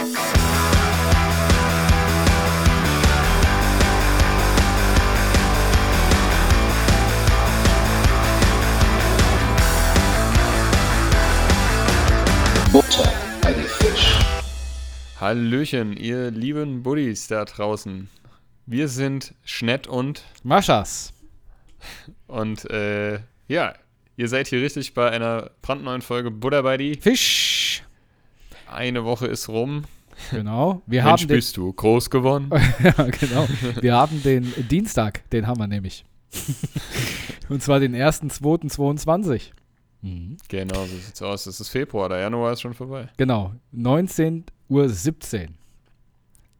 Butter bei die Fisch. Hallöchen, ihr lieben Buddies da draußen. Wir sind Schnett und Maschas. und äh, ja, ihr seid hier richtig bei einer brandneuen Folge Butter bei die. Fisch. Eine Woche ist rum. Genau. Wir Mensch, haben den, bist du groß geworden? ja, genau. Wir haben den Dienstag, den haben wir nämlich. Und zwar den 1.2.22. Mhm. genau, so sieht's aus. Es ist Februar, der Januar ist schon vorbei. Genau. 19.17 Uhr.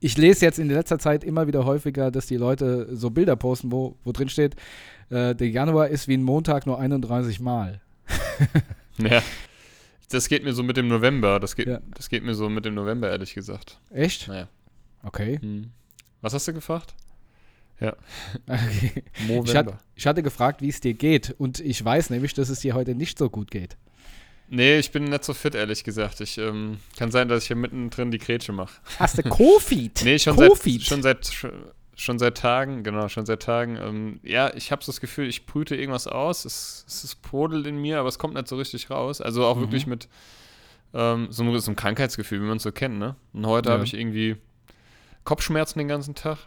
Ich lese jetzt in letzter Zeit immer wieder häufiger, dass die Leute so Bilder posten, wo, wo drin steht, äh, der Januar ist wie ein Montag nur 31 Mal. Ja. Das geht mir so mit dem November. Das geht, Ja. das geht mir so mit dem November, ehrlich gesagt. Echt? Naja. Okay. Hm. Was hast du gefragt? Ja. okay. Ich, hat, ich hatte gefragt, wie es dir geht. Und ich weiß nämlich, dass es dir heute nicht so gut geht. Nee, ich bin nicht so fit, ehrlich gesagt. Ich ähm, kann sein, dass ich hier mittendrin die Grätsche mache. Hast du Covid? Nee, schon seit, Covid? schon seit schon, seit Tagen, genau, schon seit Tagen. Ähm, ja, ich habe so das Gefühl, ich brüte irgendwas aus. Es, es ist brodelt in mir, aber es kommt nicht so richtig raus. Also auch Mhm. wirklich mit ähm, so, einem, so einem Krankheitsgefühl, wie man es so kennt, ne? Und heute Ja. habe ich irgendwie Kopfschmerzen den ganzen Tag.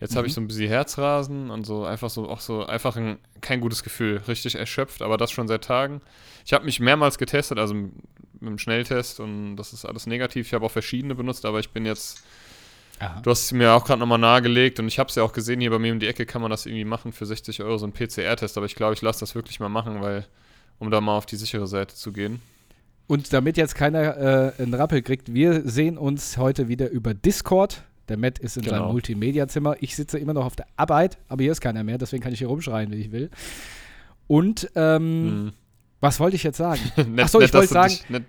Jetzt habe ich Mhm. so ein bisschen Herzrasen und so einfach so auch so einfach ein, kein gutes Gefühl, richtig erschöpft, aber das schon seit Tagen. Ich habe mich mehrmals getestet, also mit dem Schnelltest und das ist alles negativ. Ich habe auch verschiedene benutzt, aber ich bin jetzt Aha. Du hast es mir auch gerade nochmal nahegelegt und ich habe es ja auch gesehen, hier bei mir um die Ecke kann man das irgendwie machen für 60 Euro, so ein PCR-Test, aber ich glaube, ich lasse das wirklich mal machen, weil, um da mal auf die sichere Seite zu gehen. Und damit jetzt keiner äh, einen Rappel kriegt, wir sehen uns heute wieder über Discord. Der Matt ist in seinem Genau. Multimedia-Zimmer. Ich sitze immer noch auf der Arbeit, aber hier ist keiner mehr, deswegen kann ich hier rumschreien, wie ich will. Und ähm, Hm. Was wollte ich jetzt sagen? Nett, Ach so, ich wollte du sagen- dich- Nett,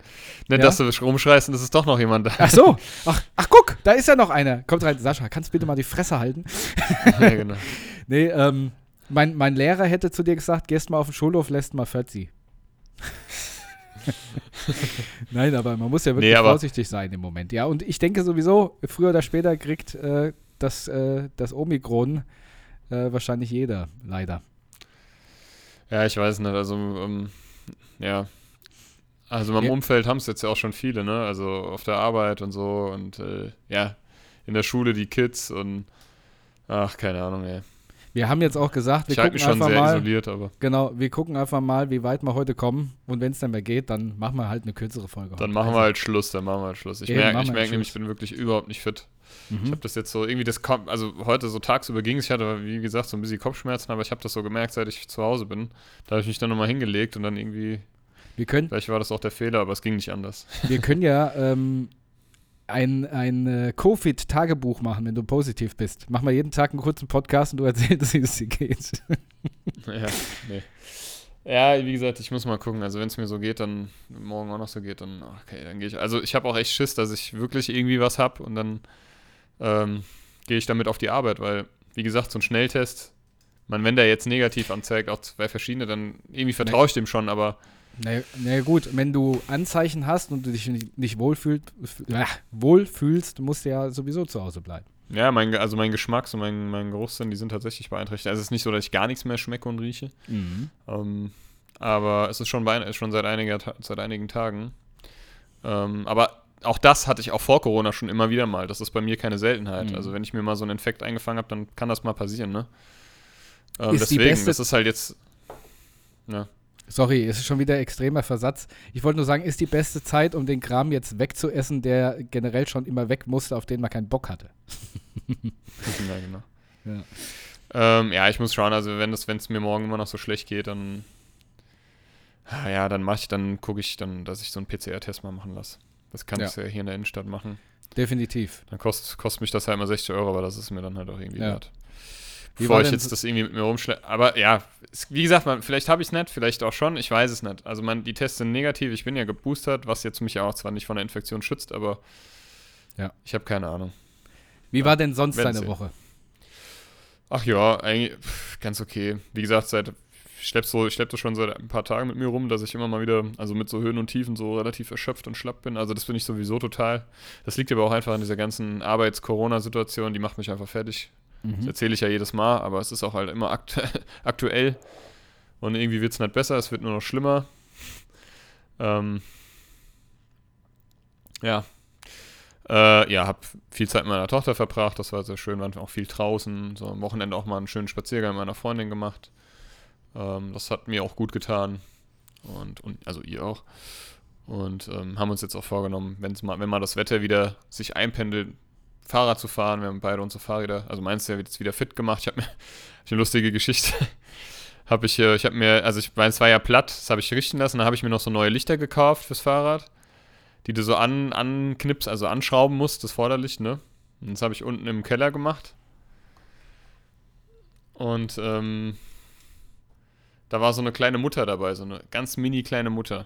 nett Ja? dass du rumschreist und es ist doch noch jemand da. Ach so, ach, ach guck, da ist ja noch einer. Kommt rein, Sascha, kannst du bitte mal die Fresse halten? ja, genau. Nee, ähm, mein, mein Lehrer hätte zu dir gesagt, gehst mal auf den Schulhof, lässt mal 40. Nein, aber man muss ja wirklich Nee, vorsichtig sein im Moment. Ja, und ich denke sowieso, früher oder später kriegt äh, das, äh, das Omikron äh, wahrscheinlich jeder, leider. Ja, ich weiß nicht, also, ähm, ja. Also in meinem Ja. Umfeld haben es jetzt ja auch schon viele, ne? Also auf der Arbeit und so und äh, ja, in der Schule die Kids und ach, keine Ahnung, ey. Wir haben jetzt auch gesagt, wir Ich gucken schon einfach mal, isoliert, genau, wir gucken einfach mal, wie weit wir heute kommen. Und wenn es dann mehr geht, dann machen wir halt eine kürzere Folge. Dann heute. machen wir Also, halt Schluss, dann machen wir halt Schluss. Ich Eben, merke ich wir merk halt nämlich, ich bin wirklich überhaupt nicht fit. Ich Mhm. habe das jetzt so, irgendwie das kommt, also heute so tagsüber ging es, ich hatte, wie gesagt, so ein bisschen Kopfschmerzen, aber ich habe das so gemerkt, seit ich zu Hause bin. Da habe ich mich dann nochmal hingelegt und dann irgendwie, Wir können, vielleicht war das auch der Fehler, aber es ging nicht anders. Wir können ja ähm, ein, ein äh, Covid-Tagebuch machen, wenn du positiv bist. Mach mal jeden Tag einen kurzen Podcast und du erzählst, wie es dir geht. ja, nee. Ja, wie gesagt, ich muss mal gucken. Also wenn es mir so geht, dann morgen auch noch so geht, dann okay, dann gehe ich. Also ich habe auch echt Schiss, dass ich wirklich irgendwie was habe und dann ähm, gehe ich damit auf die Arbeit, weil wie gesagt, so ein Schnelltest, man, wenn der jetzt negativ anzeigt, auch zwei verschiedene, dann irgendwie vertraue ich dem schon, aber Na na gut, wenn du Anzeichen hast und du dich nicht, nicht wohlfühlt, äh, wohlfühlst, musst du ja sowieso zu Hause bleiben. ja, mein, also mein Geschmack und mein, mein Geruchssinn, die sind tatsächlich beeinträchtigt. Also es ist nicht so, dass ich gar nichts mehr schmecke und rieche. Ähm, aber es ist schon, bei, schon seit, einiger, seit einigen Tagen. Ähm, aber auch das hatte ich auch vor Corona schon immer wieder mal. Das ist bei mir keine Seltenheit. Mhm. Also wenn ich mir mal so einen Infekt eingefangen habe, dann kann das mal passieren, ne? Ähm, deswegen, das ist halt jetzt. Ja. Sorry, es ist schon wieder extremer Versatz. Ich wollte nur sagen, ist die beste Zeit, um den Kram jetzt wegzuessen, der generell schon immer weg musste, auf den man keinen Bock hatte. ja, genau. Ja. Ähm, ja, ich muss schauen, also wenn es mir morgen immer noch so schlecht geht, dann ah, ja, dann mache ich, dann gucke ich dann, dass ich so einen PCR-Test mal machen lasse. Das kann Ja. ich ja hier in der Innenstadt machen. Definitiv. Dann kostet, kostet mich das halt mal 60 Euro, aber das ist mir dann halt auch irgendwie Ja. wert. Wie Bevor ich jetzt so- das irgendwie mit mir rumschleppe. Aber ja, es, wie gesagt, man, vielleicht habe ich es nicht, vielleicht auch schon, ich weiß es nicht. Also man, die Tests sind negativ, ich bin ja geboostert, was jetzt mich ja auch zwar nicht von der Infektion schützt, aber Ja. ich habe keine Ahnung. Wie war denn sonst deine sehen. Woche? Ach ja, eigentlich pff, ganz okay. Wie gesagt, seit schleppe so, schlepp das schon seit ein paar Tagen mit mir rum, dass ich immer mal wieder, also mit so Höhen und Tiefen so relativ erschöpft und schlapp bin. Also das bin ich sowieso total. Das liegt aber auch einfach an dieser ganzen Arbeits-Corona-Situation, die macht mich einfach fertig. Das Mhm. erzähle ich ja jedes Mal, aber es ist auch halt immer aktu aktuell. Und irgendwie wird es nicht besser, es wird nur noch schlimmer. Ähm, ja. Äh, ja, habe viel Zeit mit meiner Tochter verbracht, das war sehr schön, waren auch viel draußen, so am Wochenende auch mal einen schönen Spaziergang mit meiner Freundin gemacht. Ähm, das hat mir auch gut getan. Und, und also ihr auch. Und ähm, haben uns jetzt auch vorgenommen, wenn's mal, wenn mal das Wetter wieder sich einpendelt, Fahrrad zu fahren. Wir haben beide unsere Fahrräder, also meins ja jetzt wieder fit gemacht. Ich habe mir ich eine lustige Geschichte. habe ich, äh, ich habe mir, also ich, meins war ja platt, das habe ich richten lassen. Dann habe ich mir noch so neue Lichter gekauft fürs Fahrrad, die du so an, anknipst, also anschrauben musst, das Vorderlicht, ne? Und das habe ich unten im Keller gemacht. Und ähm, da war so eine kleine Mutter dabei, so eine ganz mini kleine Mutter.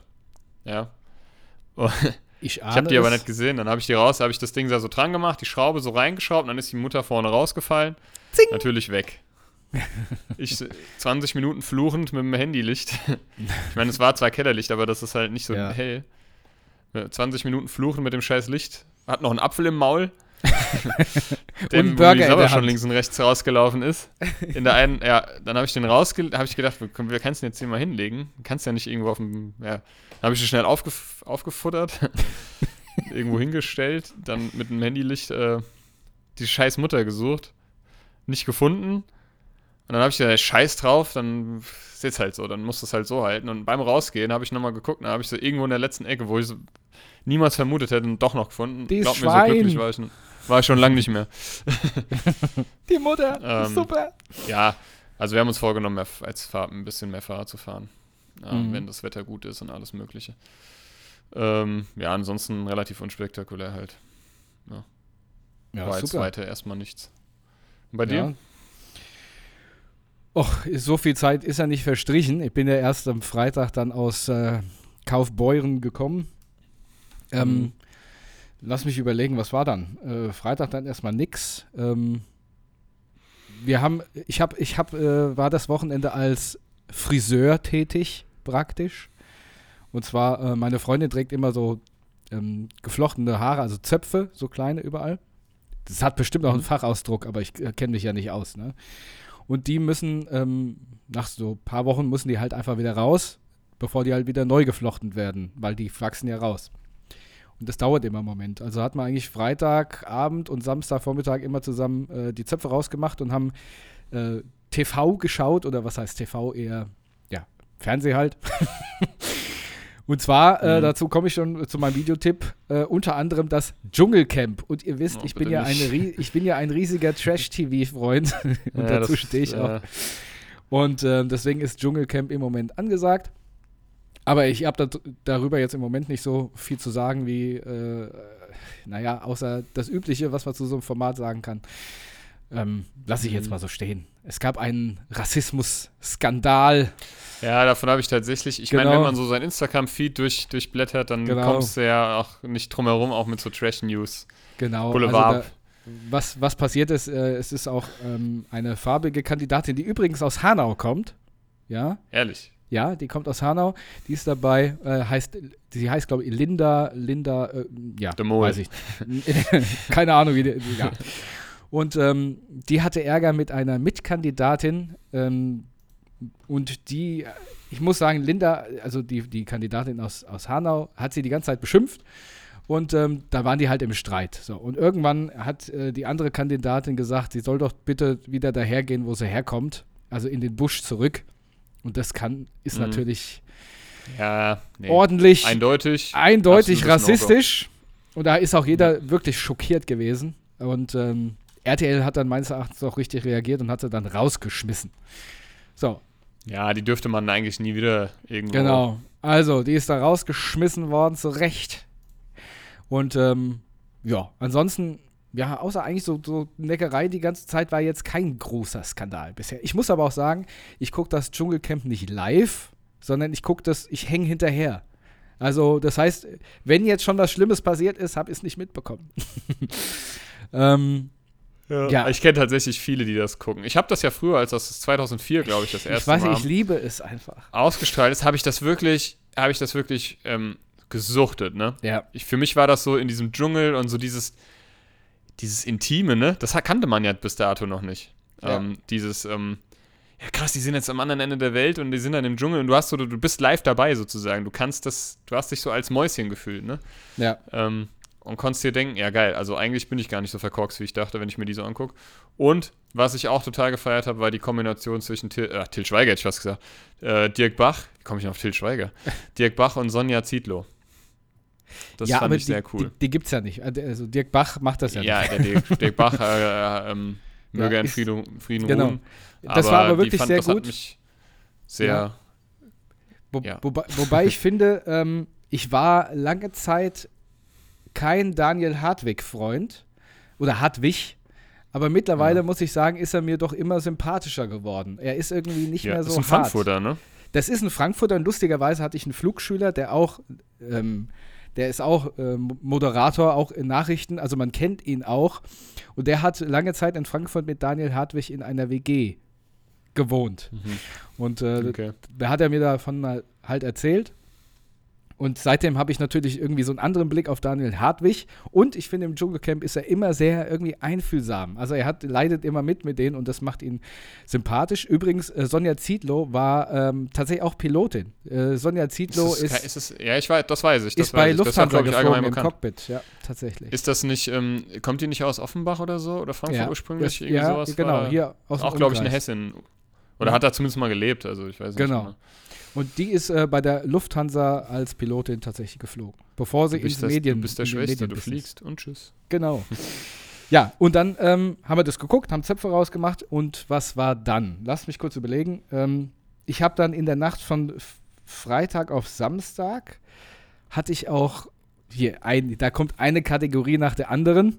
Ja. Und Ich, ich habe die aber nicht gesehen. Dann habe ich die raus, habe ich das Ding da so dran gemacht, die Schraube so reingeschraubt, und dann ist die Mutter vorne rausgefallen. Zing. Natürlich weg. Ich äh, 20 Minuten fluchend mit dem Handylicht. Ich meine, es war zwar Kellerlicht, aber das ist halt nicht so Ja. hell. Ja, 20 Minuten fluchend mit dem scheiß Licht. Hat noch einen Apfel im Maul. Dem Burger die der schon Hand. links und rechts rausgelaufen ist. In der einen, ja, dann habe ich den rausge... habe ich gedacht, wir, wir kannst den jetzt hier mal hinlegen. Du kannst ja nicht irgendwo auf dem... Ja. Dann habe ich ihn schnell aufgef aufgefuttert. irgendwo hingestellt. Dann mit dem Handylicht äh, die scheiß Mutter gesucht. Nicht gefunden. Und dann habe ich gesagt, scheiß drauf, dann ist jetzt halt so, dann muss das halt so halten. Und beim Rausgehen habe ich nochmal geguckt, dann habe ich so irgendwo in der letzten Ecke, wo ich so niemals vermutet hätte, doch noch gefunden. Dieses Glaub mir, so Schwein. glücklich war ich, war schon lange nicht mehr. Die Mutter, Ähm, super. Ja, also wir haben uns vorgenommen, als Fahr ein bisschen mehr Fahrrad zu fahren. Ja, Mhm. Wenn das Wetter gut ist und alles Mögliche. Ähm, ja, ansonsten relativ unspektakulär halt. Ja, war jetzt weiter erstmal nichts. Und bei dir? Ja. Och, so viel Zeit ist ja nicht verstrichen. Ich bin ja erst am Freitag dann aus äh, Kaufbeuren gekommen. Ähm, Mhm. Lass mich überlegen, was war dann? Äh, Freitag dann erstmal nix. Ähm, wir haben, ich habe, ich habe, äh, war das Wochenende als Friseur tätig, praktisch. Und zwar, äh, meine Freundin trägt immer so ähm, geflochtene Haare, also Zöpfe, so kleine überall. Das hat bestimmt auch einen Mhm. Fachausdruck, aber ich äh, kenne mich ja nicht aus. Ne? Und die müssen, ähm, nach so ein paar Wochen müssen die halt einfach wieder raus, bevor die halt wieder neu geflochten werden, weil die wachsen ja raus. Und das dauert immer einen Moment. Also hat man eigentlich Freitagabend und Samstagvormittag immer zusammen äh, die Zöpfe rausgemacht und haben äh, TV geschaut oder was heißt TV eher, ja, Fernseh halt. und zwar, äh, Mhm. dazu komme ich schon zu meinem Videotipp, äh, unter anderem das Dschungelcamp. Und ihr wisst, Oh, ich, bin ja eine, ich bin ja ein riesiger Trash-TV-Freund und Ja, dazu stehe ich auch. äh, Und ähm, deswegen ist Dschungelcamp im Moment angesagt. Aber ich habe da, darüber jetzt im Moment nicht so viel zu sagen, wie, äh, naja, außer das Übliche, was man zu so einem Format sagen kann. Ähm, lasse ich jetzt Mhm. mal so stehen. Es gab einen Rassismus-Skandal. Ja, davon habe ich tatsächlich. Ich Genau. meine, wenn man so sein Instagram-Feed durch, durchblättert, dann Genau. kommst du ja auch nicht drum herum, auch mit so Trash-News. Genau. Boulevard. Also da, was, was passiert ist, äh, es ist auch ähm, eine farbige Kandidatin, die übrigens aus Hanau kommt. Ja, Ehrlich. Ja, die kommt aus Hanau. Die ist dabei, äh, heißt, sie heißt, glaube ich, Linda, Linda, äh, ja, De Mol. weiß ich. Keine Ahnung, wie die, ja. Und ähm, die hatte Ärger mit einer Mitkandidatin ähm, und die, ich muss sagen, Linda, also die, die Kandidatin aus, aus Hanau, hat sie die ganze Zeit beschimpft und ähm, da waren die halt im Streit. So. Und irgendwann hat äh, die andere Kandidatin gesagt, sie soll doch bitte wieder dahergehen, wo sie herkommt, also in den Busch zurück. Und das kann, ist Mhm. natürlich Ja, nee. ordentlich Eindeutig. eindeutig rassistisch. Und da ist auch jeder wirklich schockiert gewesen. Und ähm, RTL hat dann meines Erachtens auch richtig reagiert und hat sie dann rausgeschmissen. So, Ja, die dürfte man eigentlich nie wieder irgendwo. genau. Also, die ist da rausgeschmissen worden, zu Recht. Und ähm, ja, ansonsten, ja, außer eigentlich so, so Neckerei die ganze Zeit war jetzt kein großer Skandal bisher. Ich muss aber auch sagen, ich gucke das Dschungelcamp nicht live, sondern ich gucke das, ich hänge hinterher. Also, das heißt, wenn jetzt schon was Schlimmes passiert ist, habe ich es nicht mitbekommen. ähm, Ja, Ja. Ich kenne tatsächlich viele, die das gucken. Ich habe das ja früher, als das 2004, glaube ich, das Ich erste weiß Mal ich liebe es einfach. ausgestrahlt ist, habe ich das wirklich, habe ich das wirklich ähm, gesuchtet, ne? Ja. Ich, für mich war das so in diesem Dschungel und so dieses, dieses Intime, ne? Das kannte man ja bis dato noch nicht. Ja. Ähm, dieses, ähm, ja krass, die sind jetzt am anderen Ende der Welt und die sind dann im Dschungel und du hast so, du, bist live dabei sozusagen. Du kannst das, du hast dich so als Mäuschen gefühlt, ne? Ja. Ähm, und konntest dir denken, ja geil, also eigentlich bin ich gar nicht so verkorkst, wie ich dachte, wenn ich mir die so angucke. Und was ich auch total gefeiert habe, war die Kombination zwischen Til, äh, Til Schweiger, hätte ich fast gesagt, äh, Dirk Bach, wie komme ich noch auf Til Schweiger? Dirk Bach und Sonja Zietlow. Das ja, fand aber ich die, sehr cool. Die, die gibt es ja nicht. Also Dirk Bach macht das ja, Ja, nicht. der Dirk, Dirk Bach, äh, äh, ähm, möge Ja, in Frieden, Frieden genau. ruhen. Das war aber wirklich fand, sehr das gut. sehr, Ja. Wo, Ja. wobei, wobei ich finde, ähm, ich war lange Zeit kein Daniel Hartwig-Freund oder Hartwig, aber mittlerweile Ja. muss ich sagen, ist er mir doch immer sympathischer geworden. Er ist irgendwie nicht ja, mehr das so ist ein hart. Frankfurter, ne? Das ist ein Frankfurter und lustigerweise hatte ich einen Flugschüler, der auch, ähm, der ist auch ähm, Moderator, auch in Nachrichten, also man kennt ihn auch. Und der hat lange Zeit in Frankfurt mit Daniel Hartwig in einer WG gewohnt. Mhm. Und äh, Okay. da hat er mir davon halt erzählt. Und seitdem habe ich natürlich irgendwie so einen anderen Blick auf Daniel Hartwig. Und ich finde, im Dschungelcamp ist er immer sehr irgendwie einfühlsam. Also er hat, leidet immer mit mit denen und das macht ihn sympathisch. Übrigens, äh, Sonja Zietlow war ähm, tatsächlich auch Pilotin. Äh, Sonja Zietlow ist, ist, das, ist, es, ja, ich weiß, das weiß ich. Das ist bei ich. Das Lufthansa ich, geflogen im. Cockpit. Ja, tatsächlich. Ist das nicht, ähm, kommt die nicht aus Offenbach oder so? Oder Frankfurt ja, ursprünglich? das, Irgendwie ja, sowas? genau, hier aus Auch, glaube ich, eine. Hessin. Oder Ja. hat da zumindest mal gelebt, also ich weiß nicht. Genau. genau. Und die ist äh, bei der Lufthansa als Pilotin tatsächlich geflogen, bevor sie ins das, Medien. du bist der Schwester, du fliegst und tschüss. Genau. ja, und dann ähm, haben wir das geguckt, haben Zöpfe rausgemacht und was war dann? Lass mich kurz überlegen. Ähm, ich habe dann in der Nacht von Freitag auf Samstag hatte ich auch hier ein, da kommt eine Kategorie nach der anderen.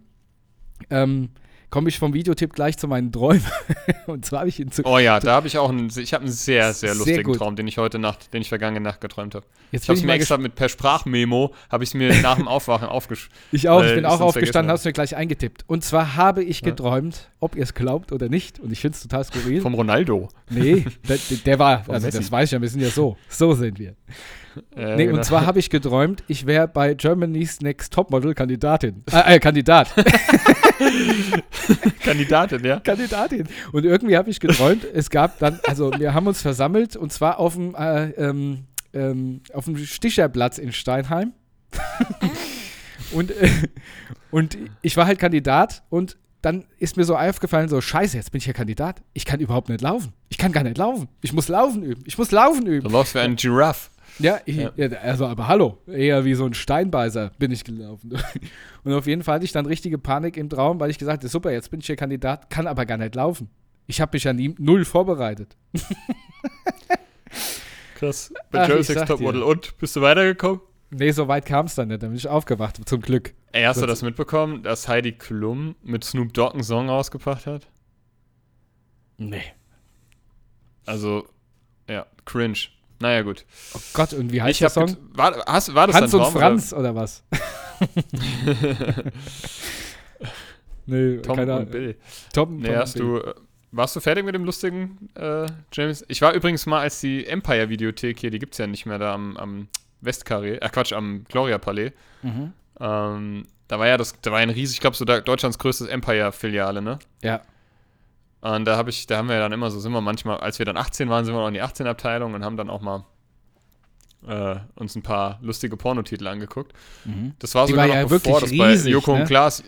Ähm, Komme ich vom Videotipp gleich zu meinen Träumen. und zwar habe ich ihn zu. Oh ja, da habe ich auch einen, ich habe einen sehr, sehr Sehr lustigen gut. Traum, den ich heute Nacht, den ich vergangene Nacht geträumt habe. Jetzt Ich habe es bin mir extra mit per Sprachmemo, habe ich es mir nach dem Aufwachen aufgeschrieben. Ich auch, ich bin ich auch aufgestanden, habe. habe es mir gleich eingetippt. Und zwar habe ich geträumt, ob ihr es glaubt oder nicht, und ich finde es total skurril. Vom Ronaldo. nee, der, der war, also Messi. das weiß ich ja, wir sind ja so. So sind wir. Äh, nee, genau. und zwar habe ich geträumt, ich wäre bei Germany's Next Topmodel Kandidatin. Äh, äh Kandidat. Kandidatin, ja. Kandidatin. Und irgendwie habe ich geträumt, es gab dann, also wir haben uns versammelt und zwar auf dem, äh, ähm, ähm, auf dem Sticherplatz in Steinheim. und, äh, und ich war halt Kandidat und dann ist mir so aufgefallen, so scheiße, jetzt bin ich ja Kandidat. Ich kann überhaupt nicht laufen. Ich kann gar nicht laufen. Ich muss laufen üben. Ich muss laufen Du üben. läufst wie ein Giraffe. Ja, ich, Ja. also aber hallo, eher wie so ein Steinbeißer bin ich gelaufen. Und auf jeden Fall hatte ich dann richtige Panik im Traum, weil ich gesagt habe, super, jetzt bin ich hier Kandidat, kann aber gar nicht laufen. Ich habe mich ja nie, null vorbereitet. Krass. Bei dir. Topmodel. Und, bist du weitergekommen? Nee, so weit kam es dann nicht, dann bin ich aufgewacht, zum Glück. Ey, hast du Sonst- das mitbekommen, dass Heidi Klum mit Snoop Dogg einen Song rausgebracht hat? Nee. Also, ja, cringe. Naja, gut. Oh Gott, und wie heißt ich der Song? war, hast, war das Hans und Traum, Franz oder, was? nee, Oder? Tom keine und. Bill. Tom, Nee, Tom hast Bill. du, äh, warst du fertig mit dem lustigen äh, James? Ich war übrigens mal, als die Empire-Videothek hier, die gibt es ja nicht mehr da am, am Westkarree, äh Quatsch, am Gloria-Palais. Mhm. Ähm, da war ja das, da war ein riesig, ich glaube so da, Deutschlands größtes Empire-Filiale, ne? Ja. Und da habe ich, da haben wir ja dann immer so, sind wir manchmal, als wir dann 18 waren, sind wir noch in die 18-Abteilung und haben dann auch mal äh, uns ein paar lustige Pornotitel angeguckt. Mhm. Das war Die sogar war ja noch bevor das bei Joko ne? und Klaas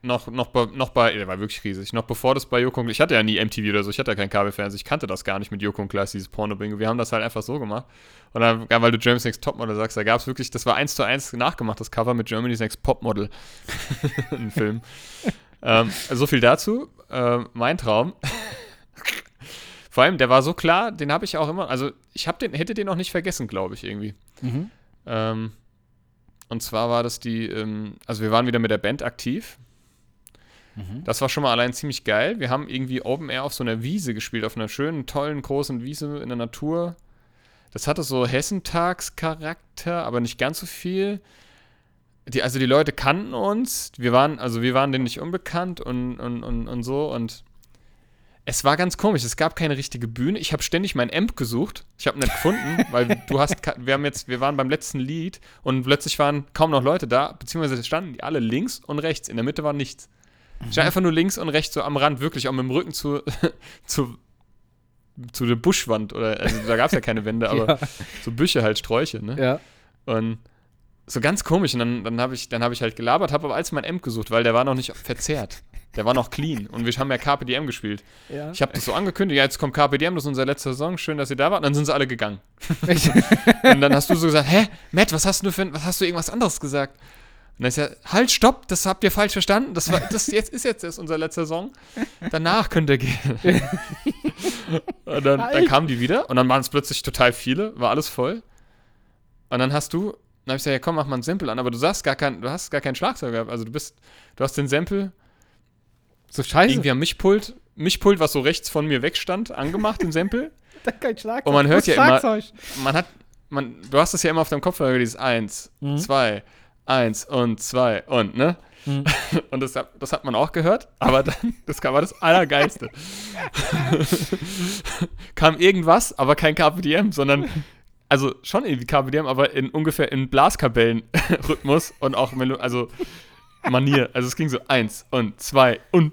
noch, noch, bei, noch bei, der war wirklich riesig, noch bevor das bei Joko und ich hatte ja nie MTV oder so, ich hatte ja kein Kabelfernsehen, ich kannte das gar nicht mit Joko und Klaas, dieses Porno-Bingo. Wir haben das halt einfach so gemacht. Und dann, ja, weil du Germany's Next Topmodel sagst, da gab es wirklich, das war eins zu eins nachgemacht, das Cover mit Germany's Next Popmodel. Ein Film. ähm, so viel dazu. Ähm, mein Traum. Vor allem, der war so klar, den habe ich auch immer, also ich hab den, hätte den auch nicht vergessen, glaube ich, irgendwie. Mhm. Ähm, und zwar war das die, ähm, also wir waren wieder mit der Band aktiv. Mhm. Das war schon mal allein ziemlich geil. Wir haben irgendwie Open Air auf so einer Wiese gespielt, auf einer schönen, tollen, großen Wiese in der Natur. Das hatte so Hessentagscharakter, aber nicht ganz so viel. Die, also die Leute kannten uns, wir waren, also wir waren denen nicht unbekannt und, und, und, und so und es war ganz komisch, es gab keine richtige Bühne. Ich habe ständig mein Amp gesucht. Ich habe nicht gefunden, weil du hast, wir haben jetzt, wir waren beim letzten Lied und plötzlich waren kaum noch Leute da, beziehungsweise standen die alle links und rechts. In der Mitte war nichts. Ich stand einfach nur links und rechts so am Rand, wirklich auch mit dem Rücken zu, zu, zu der Buschwand oder, also da gab es ja keine Wände, aber Ja. so Büsche halt, Sträuche, ne? Ja. Und so ganz komisch. Und dann, dann habe ich, dann hab ich halt gelabert, habe aber als mein Amp gesucht, weil der war noch nicht verzerrt. Der war noch clean. Und wir haben ja Diem gespielt. ja. Ich habe das so angekündigt, ja, jetzt kommt Diem, das ist unser letzter Song, schön, dass ihr da wart. Und dann sind sie alle gegangen. Und dann hast du so gesagt, hä, Matt, was hast du für, was hast du irgendwas anderes gesagt? Und dann ist ja, halt, stopp, das habt ihr falsch verstanden. Das war, das jetzt ist jetzt erst unser letzter Song. Danach könnt ihr gehen. und dann, dann Halt. kamen die wieder und dann waren es plötzlich total viele, war alles voll. Und dann hast du, dann habe ich gesagt, ja komm, mach mal ein Sample an, aber du sagst gar kein, du hast gar kein Schlagzeug gehabt. Also du bist, du hast den Sample So scheiße. irgendwie am Mischpult, Mischpult, was so rechts von mir wegstand, angemacht, den Sample. Da kein Schlagzeug. Und man hört ja immer- man hat, man, du hast es ja immer auf deinem Kopfhörer, dieses eins, Mhm. zwei, eins und zwei und, ne? Mhm. Und das, hat- das hat man auch gehört, aber dann, das war das Allergeilste. Kam irgendwas, aber kein KPDM, sondern, also schon irgendwie KPDM, aber in ungefähr in Blaskapellen-Rhythmus und auch, Melo also Manier. Also es ging so eins und zwei und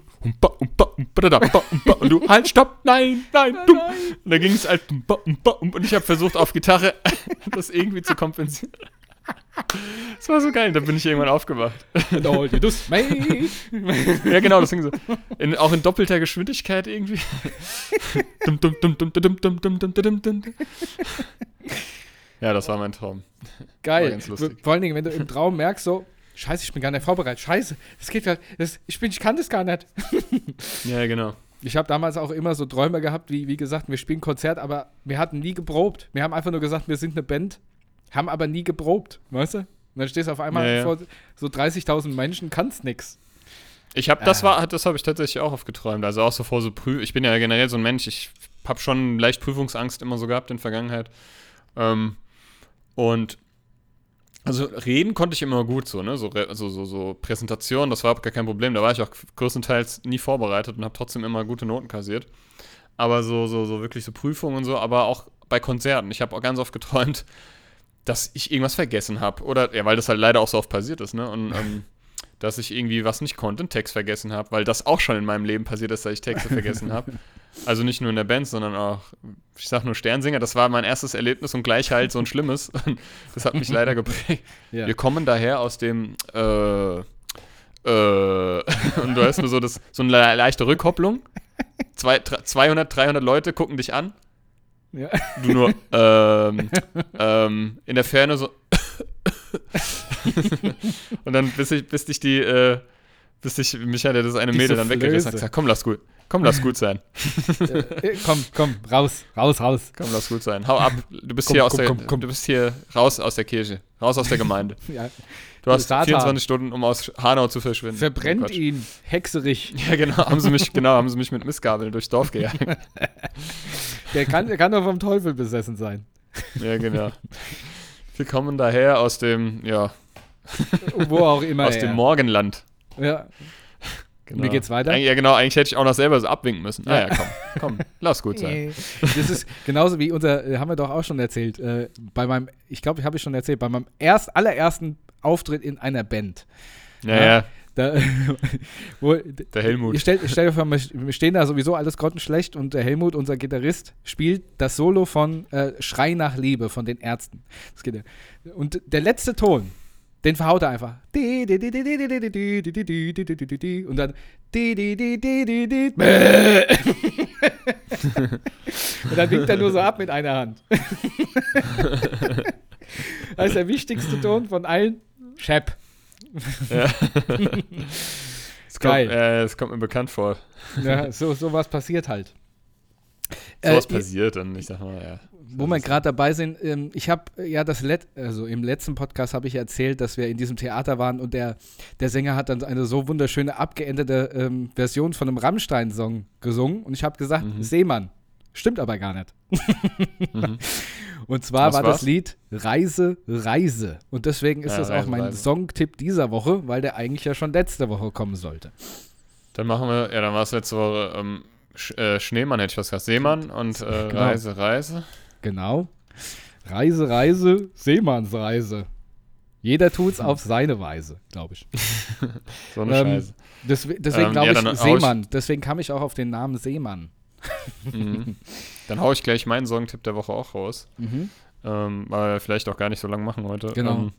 und du, halt, stopp, nein, nein, dumm. Und dann ging es halt und ich habe versucht auf Gitarre das irgendwie zu kompensieren. Das war so geil, da bin ich irgendwann aufgewacht. And all you do is make- Ja, genau, das ging so. In, auch in doppelter Geschwindigkeit irgendwie. Ja, das war mein Traum. Geil. Vor allen Dingen, wenn du im Traum merkst, so, Scheiße, ich bin gar nicht vorbereitet. Scheiße, das geht gar nicht. Ich, bin, ich kann das gar nicht. ja, genau. Ich habe damals auch immer so Träume gehabt, wie, wie gesagt, wir spielen Konzert, aber wir hatten nie geprobt. Wir haben einfach nur gesagt, wir sind eine Band, haben aber nie geprobt, weißt du? Und dann stehst du auf einmal ja, ja. vor so 30.000 Menschen, kannst nix. Ich habe das ah. war, das habe ich tatsächlich auch oft geträumt. Also auch so vor so Prüf. Ich bin ja generell so ein Mensch. Ich habe schon leicht Prüfungsangst immer so gehabt in der Vergangenheit. Ähm, und also reden konnte ich immer gut so, ne? So, so, so, so Präsentation, das war gar kein Problem. Da war ich auch größtenteils nie vorbereitet und habe trotzdem immer gute Noten kassiert. Aber so, so, so wirklich so Prüfungen und so, aber auch bei Konzerten. Ich habe auch ganz oft geträumt, dass ich irgendwas vergessen habe. Oder, ja, weil das halt leider auch so oft passiert ist, ne? Und ähm, dass ich irgendwie was nicht konnte, einen Text vergessen habe, weil das auch schon in meinem Leben passiert ist, dass ich Texte vergessen habe. Also nicht nur in der Band, sondern auch, ich sag nur Sternsinger, das war mein erstes Erlebnis und gleich halt so ein schlimmes. Das hat mich leider geprägt. Ja. Wir kommen daher aus dem, äh, äh, und du hast nur so, das, so eine le- leichte Rückkopplung. Zwei, dr- 200, 300 Leute gucken dich an. Ja. Du nur, ähm, ähm, in der Ferne so. und dann, bis ich, bis dich die, äh, bis dich, Michael, das eine Mädel dann weggegessen hat, gesagt, komm, lass gut, komm, lass gut sein, Äh, komm, komm, raus, raus, raus. komm, lass gut sein, hau ab, du bist Komm, hier aus komm, der, komm, du bist hier raus aus der Kirche, raus aus der Gemeinde. Ja. Du hast Satan. 24 Stunden, um aus Hanau zu verschwinden. Oh Verbrennt Quatsch. ihn, hexerig. Ja, genau, haben sie mich, genau, haben sie mich mit Missgabeln durchs Dorf gejagt. Der kann, der kann doch vom Teufel besessen sein. ja, genau. Wir kommen daher aus dem, ja, Wo auch immer. aus er. dem Morgenland. Ja. Genau. Wie geht's weiter? Eigentlich, ja, genau, eigentlich hätte ich auch noch selber so abwinken müssen. Naja, komm, komm, lass gut sein. Das ist genauso wie unser, äh, haben wir doch auch schon erzählt, äh, bei meinem, ich glaube, ich habe ich schon erzählt, bei meinem erst, allerersten Auftritt in einer Band. Ja, Ja. Da, wo, der Helmut. Ihr stellt, stellt euch vor, wir wir stehen da sowieso alles grottenschlecht und der Helmut, unser Gitarrist, spielt das Solo von äh, Schrei nach Liebe von den Ärzten. Das geht ja. Und der letzte Ton, den verhaut er einfach. Und dann. Und dann winkt er nur so ab mit einer Hand. Das ist der wichtigste Ton von allen. Shep. Ja. Es kommt, Geil. äh, es kommt mir bekannt vor. Ja, so, so was passiert halt. So was Äh, passiert dann, ich sag mal, ja. Wo wir gerade dabei sind, ähm, ich habe äh, ja das Let also im letzten Podcast habe ich erzählt, dass wir in diesem Theater waren und der, der Sänger hat dann eine so wunderschöne abgeänderte ähm, Version von einem Rammstein-Song gesungen und ich habe gesagt, Mhm. Seemann. Stimmt aber gar nicht. Mhm. Und zwar Was war war's? das Lied Reise, Reise. Und deswegen ist Ja, das auch Reise, mein Reise. Songtipp dieser Woche, weil der eigentlich ja schon letzte Woche kommen sollte. Dann machen wir, ja, dann war es letzte Woche ähm, Sch äh, Schneemann, hätte ich was gesagt, Seemann und äh, Genau. Reise, Reise. Genau. Reise, Reise, Seemannsreise. Jeder tut's auf seine Weise, glaube ich. So eine Ähm, Scheiße. Deswe deswegen Ähm, glaube ja, ich- Seemann. Deswegen kam ich auch auf den Namen Seemann. Mhm. Dann hau ich gleich meinen Songtipp der Woche auch raus. Mhm. Ähm, weil wir vielleicht auch gar nicht so lang machen heute. Genau. Ähm,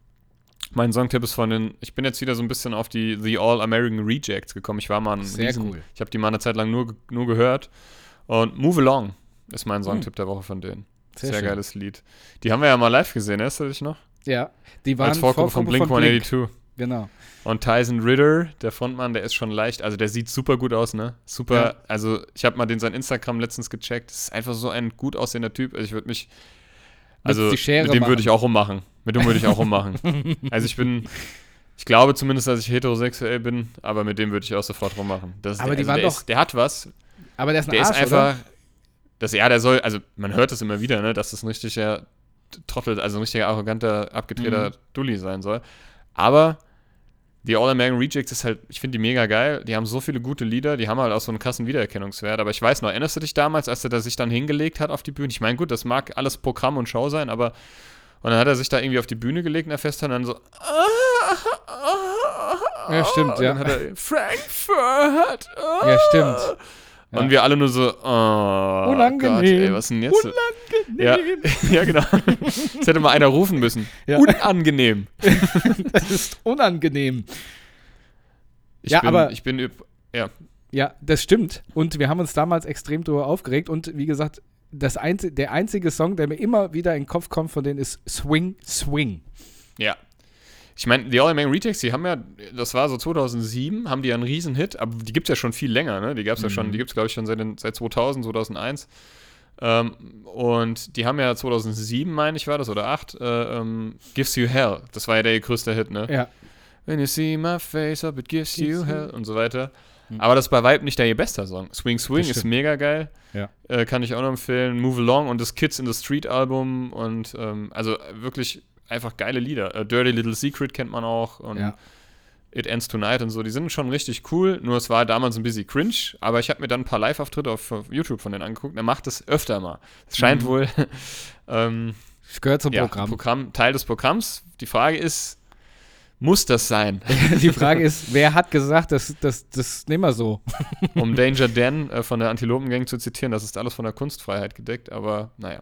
mein Songtipp ist von den, ich bin jetzt wieder so ein bisschen auf die The All American Rejects gekommen. Ich war mal ein Sehr riesen, cool. Ich habe die mal eine Zeit lang nur, nur gehört. Und Move Along ist mein Hm. Songtipp der Woche von denen. Sehr Sehr, geiles Lied. Die haben wir ja mal live gesehen, erinnerst du dich noch? Ja, die waren Als Vorgruppe von Blink Blink. 182. Genau. Und Tyson Ritter, der Frontmann, der ist schon leicht, also der sieht super gut aus, ne? Super, Ja. also ich habe mal den sein Instagram letztens gecheckt. Das ist einfach so ein gut aussehender Typ. Also ich würde mich, also mit dem würde ich auch rummachen. Mit dem würde ich auch rummachen. also ich bin, ich glaube zumindest, dass ich heterosexuell bin, aber mit dem würde ich auch sofort rummachen. Das Aber der, die also waren der, doch- ist, der hat was. Aber der ist ein Der Arsch, ist einfach, oder? das, ja, der soll, also man hört es immer wieder, ne, dass das ein richtiger Trottel, also ein richtiger arroganter, abgedrehter Mhm. Dulli sein soll. Aber die All-American Rejects ist halt, ich finde die mega geil. Die haben so viele gute Lieder, die haben halt auch so einen krassen Wiedererkennungswert. Aber ich weiß noch, erinnerst du dich damals, als er da sich dann hingelegt hat auf die Bühne? Ich meine, gut, das mag alles Programm und Show sein, aber und dann hat er sich da irgendwie auf die Bühne gelegt in der Festhalle und dann so. Ja, stimmt, und ja. Er Frankfurt. Ja, stimmt. Und Ja. wir alle nur so, oh Unangenehm. Gott, ey, was denn jetzt? Ja, ja, genau. Das hätte mal einer rufen müssen. Ja. Unangenehm. Das ist unangenehm. Ich Ja, bin, aber- ich bin, ja, Ja, das stimmt. Und wir haben uns damals extrem darüber aufgeregt. Und wie gesagt, das einzi der einzige Song, der mir immer wieder in den Kopf kommt von denen, ist Swing, Swing. ja. Ich meine, die All-American Retakes, die haben ja, das war so 2007, haben die ja einen Riesen-Hit, aber die gibt es ja schon viel länger, ne? Die gab es ja schon, Mhm. die gibt es, glaube ich, schon seit, seit 2000, 2001. Ähm, und die haben ja 2007, meine ich, war das, oder 8, äh, ähm, Gives You Hell. Das war ja der größte Hit, ne? Ja. When you see my face up, it gives you Gives you- hell und so weiter. Hm. Aber das ist bei Weitem nicht der ihr bester Song. Swing Swing ist mega geil. Ja. Äh, kann ich auch noch empfehlen. Move Along und das Kids in the Street Album und ähm, also wirklich einfach geile Lieder. Äh, Dirty Little Secret kennt man auch und Ja. It Ends Tonight und so. Die sind schon richtig cool. Nur es war damals ein bisschen cringe. Aber ich habe mir dann ein paar Live-Auftritte auf, auf YouTube von denen angeguckt. Er macht das öfter mal. Es scheint Mhm. wohl ähm, Das gehört zum ja, Programm. Programm, Teil des Programms. Die Frage ist, muss das sein? Die Frage ist, wer hat gesagt, das, das, das nehmen wir so? um Danger Dan äh, von der Antilopengang zu zitieren, das ist alles von der Kunstfreiheit gedeckt, aber naja.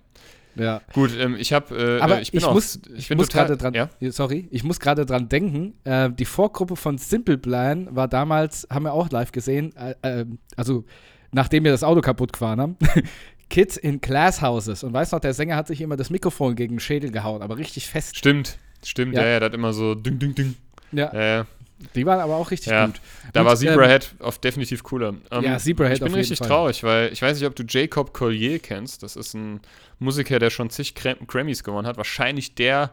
Ja. Gut, ähm, ich habe, äh, Aber äh, ich bin ich auch, muss- ich bin muss gerade dran, ja? sorry, ich muss gerade dran denken. Äh, die Vorgruppe von Simple Plan war damals, haben wir auch live gesehen, äh, äh, also nachdem wir das Auto kaputt gefahren haben. Kids in Glasshouses. Und weißt noch, der Sänger hat sich immer das Mikrofon gegen den Schädel gehauen, aber richtig fest. Stimmt, stimmt, Ja. ja, ja, das hat immer so ding, ding, ding. Ja, Ja, ja. Die waren aber auch richtig Ja. gut. Da Und, war ähm, Zebrahead auf definitiv cooler. Ähm, Ja, Zebrahead Ich bin richtig Fall. traurig, weil ich weiß nicht, ob du Jacob Collier kennst. Das ist ein Musiker, der schon zig Gra- Grammys gewonnen hat. Wahrscheinlich der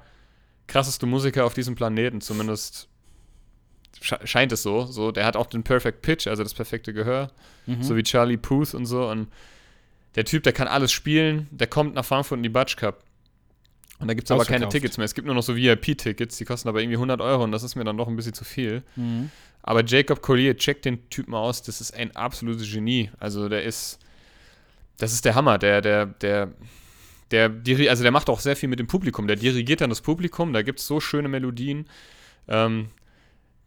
krasseste Musiker auf diesem Planeten, zumindest sche scheint es so. so. Der hat auch den Perfect Pitch, also das perfekte Gehör. Mhm. so wie Charlie Puth und so. Und der Typ, der kann alles spielen, der kommt nach Frankfurt in die Batsch Cup. Und da gibt es aber keine. Tickets mehr. Es gibt nur noch so VIP-Tickets, die kosten aber irgendwie 100 Euro und das ist mir dann doch ein bisschen zu viel. Mhm. Aber Jacob Collier, check den Typen aus, das ist ein absolutes Genie. Also der ist, das ist der Hammer, der, der, der, der, also der macht auch sehr viel mit dem Publikum. Der dirigiert dann das Publikum, da gibt es so schöne Melodien. Ähm,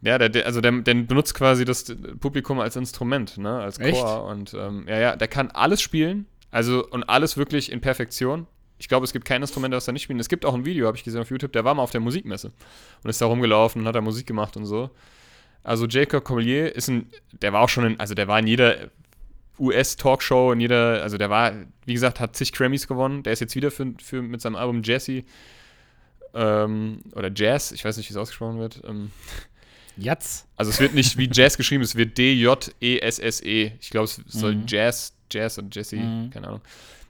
ja, der, der, also der, der benutzt quasi das Publikum als Instrument, ne, als Chor. Echt? Und ähm, ja, ja, der kann alles spielen, also und alles wirklich in Perfektion. Ich glaube, es gibt kein Instrument, das er nicht spielt. Es gibt auch ein Video, habe ich gesehen auf YouTube, der war mal auf der Musikmesse und ist da rumgelaufen und hat da Musik gemacht und so. Also Jacob Collier ist ein, der war auch schon in, also der war in jeder US-Talkshow, in jeder, also der war, wie gesagt, hat zig Grammys gewonnen. Der ist jetzt wieder für, für mit seinem Album Jesse ähm, oder Jazz, ich weiß nicht, wie es ausgesprochen wird. Ähm, Jetzt. also es wird nicht wie Jazz geschrieben, es wird D-J-E-S-S-E. E. Ich glaube, es soll Mhm. Jazz, Jazz und Jesse, Mhm. keine Ahnung.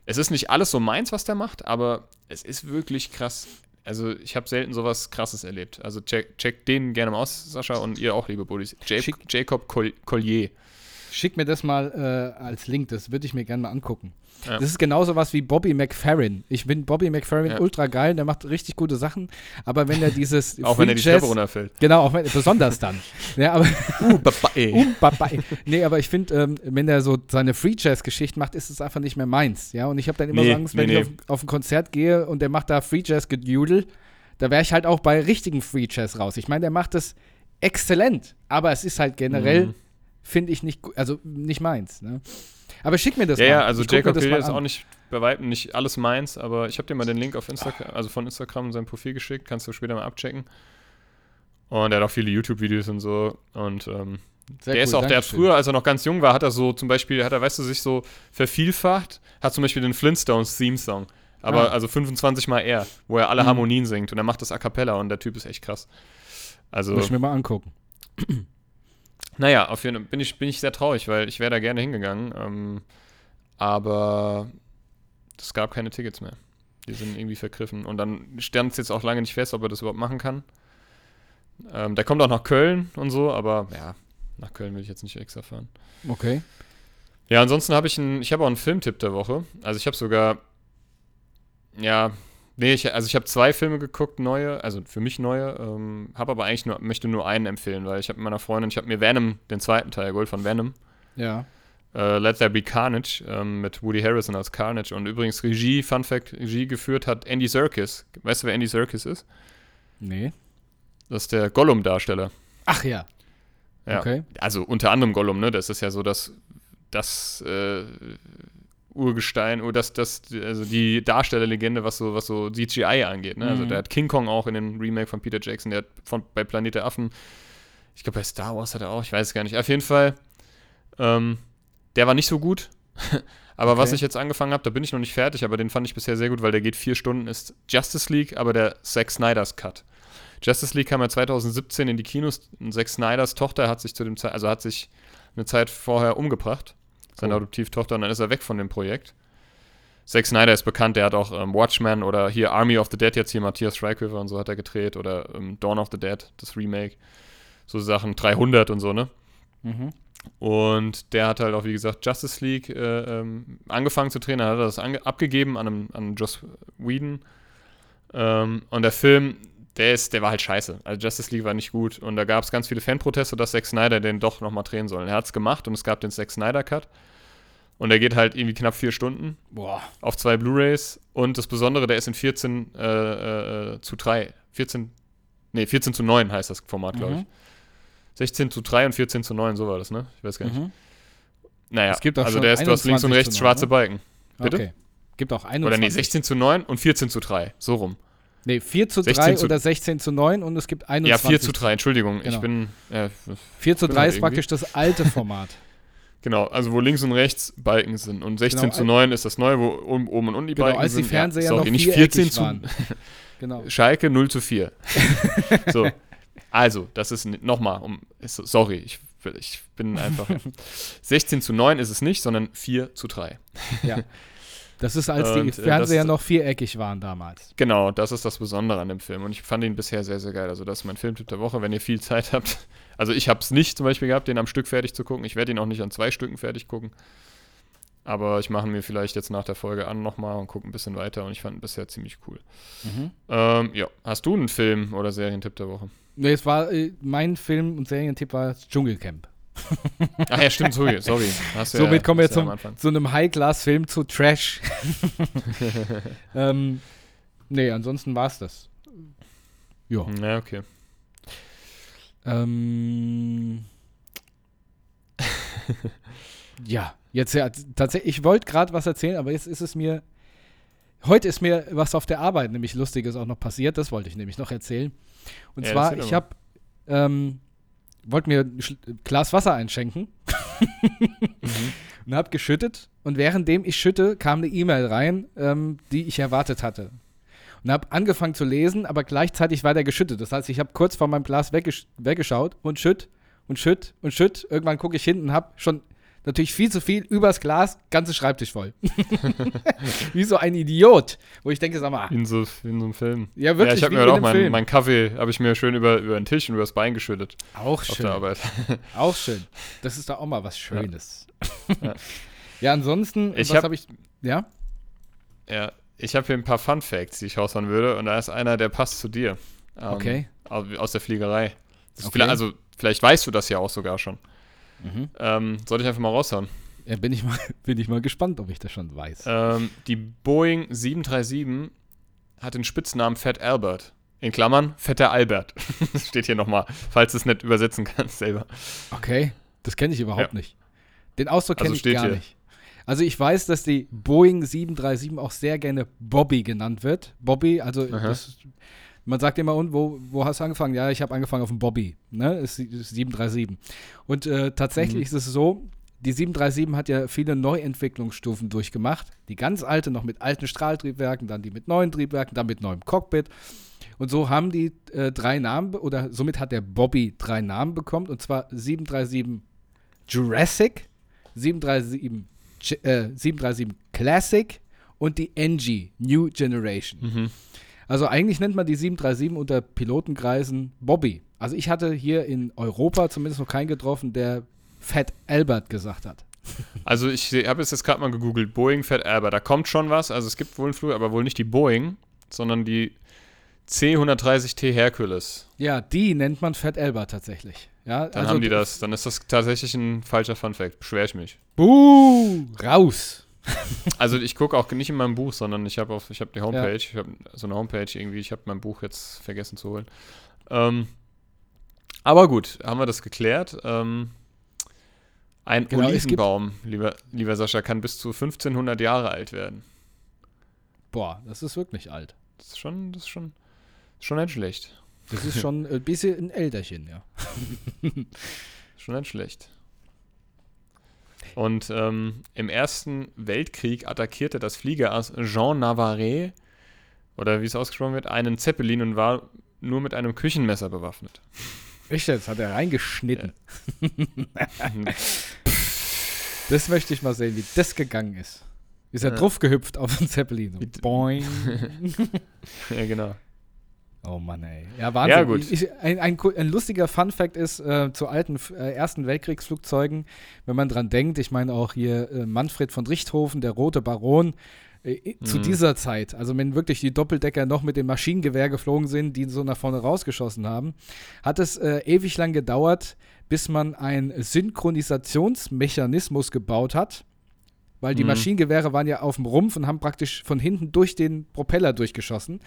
Es ist nicht alles so meins, was der macht, aber es ist wirklich krass. Also ich habe selten sowas krasses erlebt. Also check, check den gerne mal aus, Sascha, und ihr auch, liebe Buddies. Jacob Col Collier. Schick mir das mal äh, als Link, das würde ich mir gerne mal angucken. Ja. Das ist genauso was wie Bobby McFerrin. Ich bin Bobby McFerrin Ja. ultra geil, der macht richtig gute Sachen, aber wenn er dieses Auch wenn er die Free Jazz- Treppe runterfällt. Genau, auch wenn, besonders dann. ja, aber Uh, Babai. Um, Babai. Nee, aber ich finde, ähm, wenn er so seine Free Jazz-Geschichten macht, ist es einfach nicht mehr meins. Ja, und ich habe dann immer Nee, so Angst, wenn nee, ich auf, auf ein Konzert gehe und der macht da Free Jazz-Gedudel, da wäre ich halt auch bei richtigen Free Jazz raus. Ich meine, der macht das exzellent, aber es ist halt generell, Mhm. Finde ich, nicht, also nicht meins. Ne? Aber schick mir das Ja, mal. ja, also Ich Jacob das Hill mal ist auch nicht bei weitem nicht alles meins, aber ich habe dir mal den Link auf Instagram, also von Instagram in sein Profil geschickt, kannst du später mal abchecken. Und er hat auch viele YouTube-Videos und so. Und ähm, der cool, ist auch, der hat früher, als er noch ganz jung war, hat er so zum Beispiel, hat er, weißt du, sich so vervielfacht, hat zum Beispiel den Flintstones Theme-Song. Aber Ah. also 25 Mal er, wo er alle Mhm. Harmonien singt und er macht das a cappella und der Typ ist echt krass. Also, Muss ich mir mal angucken. Naja, auf jeden Fall bin ich, bin ich sehr traurig, weil ich wäre da gerne hingegangen. Ähm, aber es gab keine Tickets mehr. Die sind irgendwie vergriffen. Und dann stand es jetzt auch lange nicht fest, ob er das überhaupt machen kann. Ähm, der kommt auch nach Köln und so, aber ja, nach Köln will ich jetzt nicht extra fahren. Okay. Ja, ansonsten habe ich einen, ich habe auch einen Filmtipp der Woche. Also ich habe sogar, ja, nee, ich, also ich habe zwei Filme geguckt, neue, also für mich neue, ähm, habe aber eigentlich nur, möchte nur einen empfehlen, weil ich habe mit meiner Freundin, ich habe mir Venom, den zweiten Teil geholt von Venom, Ja. äh, Let There Be Carnage, ähm, mit Woody Harrison als Carnage und übrigens Regie, Fun Fact, Regie geführt hat Andy Serkis. Weißt du, wer Andy Serkis ist? Nee. Das ist der Gollum-Darsteller. Ach ja. Ja. Okay. Also unter anderem Gollum, ne? Das ist ja so das, das äh, Urgestein, oder das, das, also die Darstellerlegende, was so, was so CGI angeht. Ne? Also Mhm. der hat King Kong auch in dem Remake von Peter Jackson, der hat von, bei Planet der Affen, ich glaube bei Star Wars hat er auch, ich weiß es gar nicht. Auf jeden Fall, ähm, der war nicht so gut. aber was Okay. ich jetzt angefangen habe, da bin ich noch nicht fertig, aber den fand ich bisher sehr gut, weil der geht vier Stunden, ist Justice League, aber der Zack Snyder's Cut. Justice League kam ja 2017 in die Kinos und Zack Snyders Tochter hat sich zu dem Zeit, also hat sich eine Zeit vorher umgebracht, seine. Adoptivtochter, und dann ist er weg von dem Projekt. Zack Snyder ist bekannt, der hat auch ähm, Watchmen oder hier Army of the Dead, jetzt hier Matthias Schweighöfer und so hat er gedreht oder ähm, Dawn of the Dead, das Remake, so Sachen, 300 und so, ne? Mhm. Und der hat halt auch, wie gesagt, Justice League äh, ähm, angefangen zu drehen. Dann hat er das abgegeben an, einem, an Joss Whedon. Ähm, und der Film, der, ist, der war halt scheiße. Also Justice League war nicht gut. Und da gab es ganz viele Fanproteste, dass Zack Snyder den doch nochmal drehen soll. Er hat es gemacht und es gab den Zack Snyder Cut. Und der geht halt irgendwie knapp vier Stunden Boah. auf zwei Blu-Rays. Und das Besondere, der ist in 14 äh, äh, zu 3. 14, nee, 14 zu 9 heißt das Format, glaube ich. Mhm. 16 zu 3 und 14 zu 9, so war das, ne? Ich weiß gar nicht. Mhm. Naja, Es gibt auch also der ist, du hast links und 21 rechts zu 9, schwarze ne? Balken. Bitte? Okay. Gibt auch 21. Oder nee, 16 zu 9 und 14 zu 3, so rum. Nee, 4 zu 16 3 zu- oder 16 zu 9 und es gibt 21. Ja, 4 zu 3, Entschuldigung. Genau. Ich bin, äh, 4 zu bin 3 halt ist irgendwie- praktisch das alte Format. genau, also wo links und rechts Balken sind. Und 16 Genau, zu al- 9 ist das neue, wo oben, und unten die genau, Balken als die sind. Fernseher ja, sorry, noch nicht viereckig 14 zu waren. Genau. Schalke 0 zu 4. so. Also, das ist nochmal, um, sorry, ich, ich bin einfach. 16 zu 9 ist es nicht, sondern 4 zu 3. Ja. Das ist, als Und, die äh, das Fernseher ist- noch viereckig waren damals. Genau, das ist das Besondere an dem Film. Und ich fand ihn bisher sehr, sehr geil. Also, das ist mein Filmtipp der Woche, wenn ihr viel Zeit habt. Also, ich habe es nicht zum Beispiel gehabt, den am Stück fertig zu gucken. Ich werde ihn auch nicht an zwei Stücken fertig gucken. Aber ich mache mir vielleicht jetzt nach der Folge an nochmal und gucke ein bisschen weiter. Und ich fand ihn bisher ziemlich cool. Mhm. Ähm, ja, hast du einen Film oder Serientipp der Woche? Nee, es war, äh, mein Film- und Serientipp war das Dschungelcamp. Ach ja, stimmt, sorry. sorry. Somit kommen wir ja zum, zu einem High-Class-Film zu Trash. ähm, nee, ansonsten war es das. Ja. Ja, okay. Ähm, ja, jetzt ja, tatsächlich, ich wollte gerade was erzählen, aber jetzt ist es mir, heute ist mir was auf der Arbeit, nämlich Lustiges auch noch passiert, das wollte ich nämlich noch erzählen. Und Ja, zwar, ich habe, ähm, wollte mir ein Glas Wasser einschenken Mhm. und habe geschüttet und währenddem ich schütte, kam eine E-Mail rein, ähm, die ich erwartet hatte. Und habe angefangen zu lesen, aber gleichzeitig weiter geschüttet. Das heißt, ich habe kurz von meinem Glas weggesch weggeschaut und schütt und schütt und schütt. Irgendwann gucke ich hinten und habe schon natürlich viel zu viel, übers Glas, ganze Schreibtisch voll. Wie so ein Idiot, wo ich denke, sag mal. In so, in so einem Film. Ja, wirklich. ja, ich habe mir auch meinen mein Kaffee, habe ich mir schön über, über den Tisch und übers Bein geschüttet Auch auf schön. der Arbeit. Auch schön. Das ist doch auch mal was Schönes. Ja, Ja. ansonsten, Ich was hab- habe ich. Ja? Ja, ich habe hier ein paar Fun Facts, die ich raushauen würde und da ist einer, der passt zu dir. Ähm, Okay. au- Aus der Fliegerei. Okay. vielleicht, also, vielleicht weißt du das ja auch sogar schon. Mhm. Ähm, soll ich einfach mal raushauen? ja bin, ich mal, bin ich mal gespannt, ob ich das schon weiß. Ähm, die Boeing 737 hat den Spitznamen Fat Albert. In Klammern, fetter Albert. Das steht hier nochmal, falls du es nicht übersetzen kannst selber. Okay, das kenne ich überhaupt Ja. nicht. Den Ausdruck Also kenne ich steht gar hier. nicht. Also ich weiß, dass die Boeing 737 auch sehr gerne Bobby genannt wird. Bobby, also das, man sagt immer, und wo, wo hast du angefangen? Ja, ich habe angefangen auf dem Bobby, ne? Ist, ist 737. Und äh, tatsächlich Mhm. ist es so, die 737 hat ja viele Neuentwicklungsstufen durchgemacht. Die ganz alte noch mit alten Strahltriebwerken, dann die mit neuen Triebwerken, dann mit neuem Cockpit. Und so haben die äh, drei Namen, oder somit hat der Bobby drei Namen bekommen, und zwar 737 Jurassic, 737, Ch- äh, 737 Classic und die NG, New Generation. Mhm. Also eigentlich nennt man die 737 unter Pilotenkreisen Bobby. Also ich hatte hier in Europa zumindest noch keinen getroffen, der Fat Albert gesagt hat. Also ich habe es jetzt gerade mal gegoogelt, Boeing Fat Albert. Da kommt schon was, also es gibt wohl einen Flug, aber wohl nicht die Boeing, sondern die C-130T Hercules. Ja, die nennt man Fat Albert tatsächlich. Ja, Dann haben die das, dann ist das tatsächlich ein falscher Funfact, beschwere ich mich. Buh, raus. Also ich gucke auch nicht in meinem Buch, sondern ich habe auf, ich habe die Homepage, ich habe so eine Homepage irgendwie, ich habe mein Buch jetzt vergessen zu holen. Ähm, aber gut, haben wir das geklärt. Ähm, ein Genau, Olivenbaum, lieber, lieber Sascha, kann bis zu 1500 Jahre alt werden. Boah, das ist wirklich alt. Das ist schon, das ist schon, schon nicht schlecht. Das ist schon ein bisschen ein Älterchen, ja. Schon nicht schlecht. Und ähm, im Ersten Weltkrieg attackierte das Fliegerass Jean Navarre, oder wie es ausgesprochen wird, einen Zeppelin und war nur mit einem Küchenmesser bewaffnet. Echt jetzt? Hat er reingeschnitten. Das möchte ich mal sehen, wie das gegangen ist. Ist er Ja. drauf gehüpft auf den Zeppelin. So. Boing. ja, genau. Oh Mann, ey. Ja, Wahnsinn. Ja, gut. Ich, ein, ein, ein lustiger Fun-Fact ist äh, zu alten äh, Ersten Weltkriegsflugzeugen, wenn man dran denkt, ich meine auch hier äh, Manfred von Richthofen, der Rote Baron, äh, zu Mhm. dieser Zeit, also wenn wirklich die Doppeldecker noch mit dem Maschinengewehr geflogen sind, die so nach vorne rausgeschossen haben, hat es äh, ewig lang gedauert, bis man einen Synchronisationsmechanismus gebaut hat. Weil die Mhm. Maschinengewehre waren ja auf dem Rumpf und haben praktisch von hinten durch den Propeller durchgeschossen.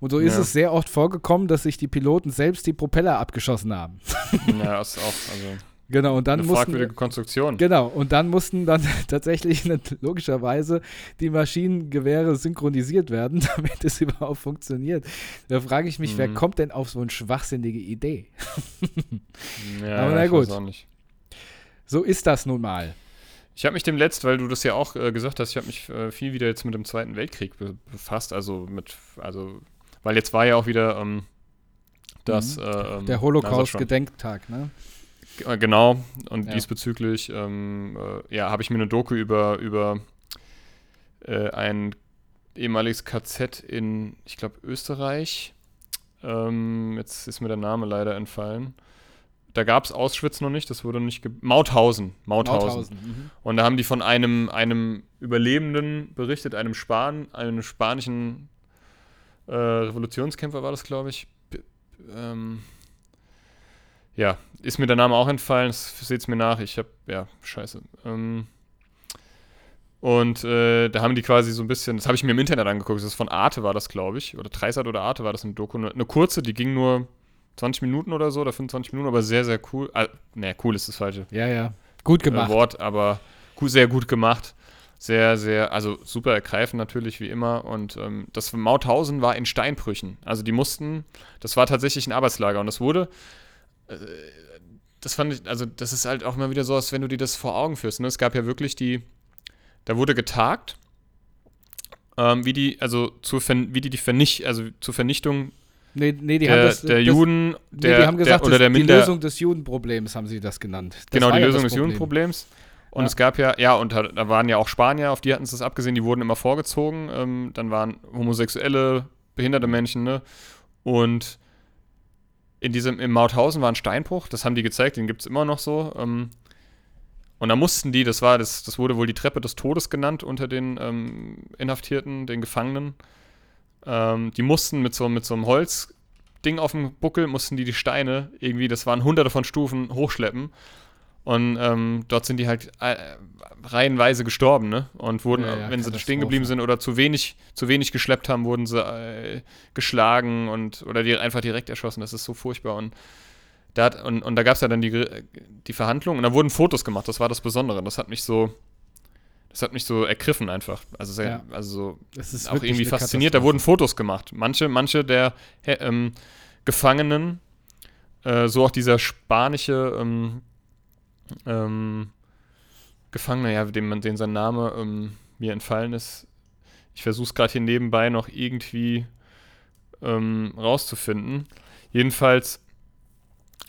Und so ist Ja. es sehr oft vorgekommen, dass sich die Piloten selbst die Propeller abgeschossen haben. Ja, ist auch also Genau, und dann eine mussten. fragwürdige Konstruktion. Genau, und dann mussten dann tatsächlich logischerweise die Maschinengewehre synchronisiert werden, damit es überhaupt funktioniert. Da frage ich mich, wer Mhm. kommt denn auf so eine schwachsinnige Idee? Ja, Aber na gut. weiß auch nicht. So ist das nun mal. Ich habe mich dem letzt, weil du das ja auch äh, gesagt hast, ich habe mich äh, viel wieder jetzt mit dem Zweiten Weltkrieg be befasst, also mit, also, weil jetzt war ja auch wieder ähm, das, Mhm. äh, ähm, Der Holocaust-Gedenktag, ne? Äh, Genau, und Ja. diesbezüglich, ähm, äh, ja, habe ich mir eine Doku über, über äh, ein ehemaliges KZ in, ich glaube, Österreich, ähm, jetzt ist mir der Name leider entfallen. Da gab es Auschwitz noch nicht, das wurde nicht. ge- Mauthausen. Mauthausen. Mhm. Und da haben die von einem, einem Überlebenden berichtet, einem Span, einem spanischen äh, Revolutionskämpfer war das, glaube ich. B ähm, ja, ist mir der Name auch entfallen, seht es mir nach, ich habe, ja, scheiße. Ähm, und äh, da haben die quasi so ein bisschen, das habe ich mir im Internet angeguckt, das ist von Arte war das, glaube ich, oder Dreisat oder Arte war das eine Doku, eine kurze, die ging nur 20 Minuten oder so, oder 25 Minuten, aber sehr, sehr cool. Äh, ne, cool ist das falsche Ja, ja. Gut gemacht. äh, Wort, aber sehr gut gemacht. Sehr, sehr, also super ergreifend natürlich, wie immer. Und ähm, das Mauthausen war in Steinbrüchen. Also die mussten, das war tatsächlich ein Arbeitslager und das wurde, äh, das fand ich, also das ist halt auch mal wieder so, als wenn du dir das vor Augen führst. Ne? Es gab ja wirklich die, da wurde getagt, ähm, wie die, also zur wie die die Vernicht, also zur Vernichtung Nee, nee, die der, haben das, der das, Juden, nee, der, die haben gesagt, der, oder das, der die Minder, Lösung des Judenproblems haben sie das genannt. Das genau, die ja Lösung das des Problem. Judenproblems. Und Ja. es gab ja, ja, und da waren ja auch Spanier, auf die hatten sie es abgesehen, die wurden immer vorgezogen. Ähm, dann waren homosexuelle, behinderte Menschen, ne? Und in diesem, im Mauthausen war ein Steinbruch, das haben die gezeigt, den gibt es immer noch so. Ähm, und da mussten die, das war, das, das wurde wohl die Treppe des Todes genannt unter den ähm, Inhaftierten, den Gefangenen. Ähm, die mussten mit so, mit so einem Holzding auf dem Buckel, mussten die die Steine irgendwie, das waren hunderte von Stufen, hochschleppen. Und ähm, dort sind die halt äh, reihenweise gestorben, ne? Und wurden, Ja, ja, wenn sie Katastrophe. stehen geblieben sind oder zu wenig, zu wenig geschleppt haben, wurden sie äh, geschlagen und oder die einfach direkt erschossen. Das ist so furchtbar. Und da, hat, und, und da gab es ja dann die, die Verhandlung und da wurden Fotos gemacht. Das war das Besondere. Das hat mich so, das hat mich so ergriffen einfach. Also, sehr, Ja. also so Es ist auch irgendwie fasziniert. Da wurden Fotos gemacht. Manche, manche der ähm, Gefangenen, äh, so auch dieser spanische ähm, ähm, Gefangener, ja, dem, den sein Name ähm, mir entfallen ist. Ich versuche es gerade hier nebenbei noch irgendwie ähm, rauszufinden. Jedenfalls,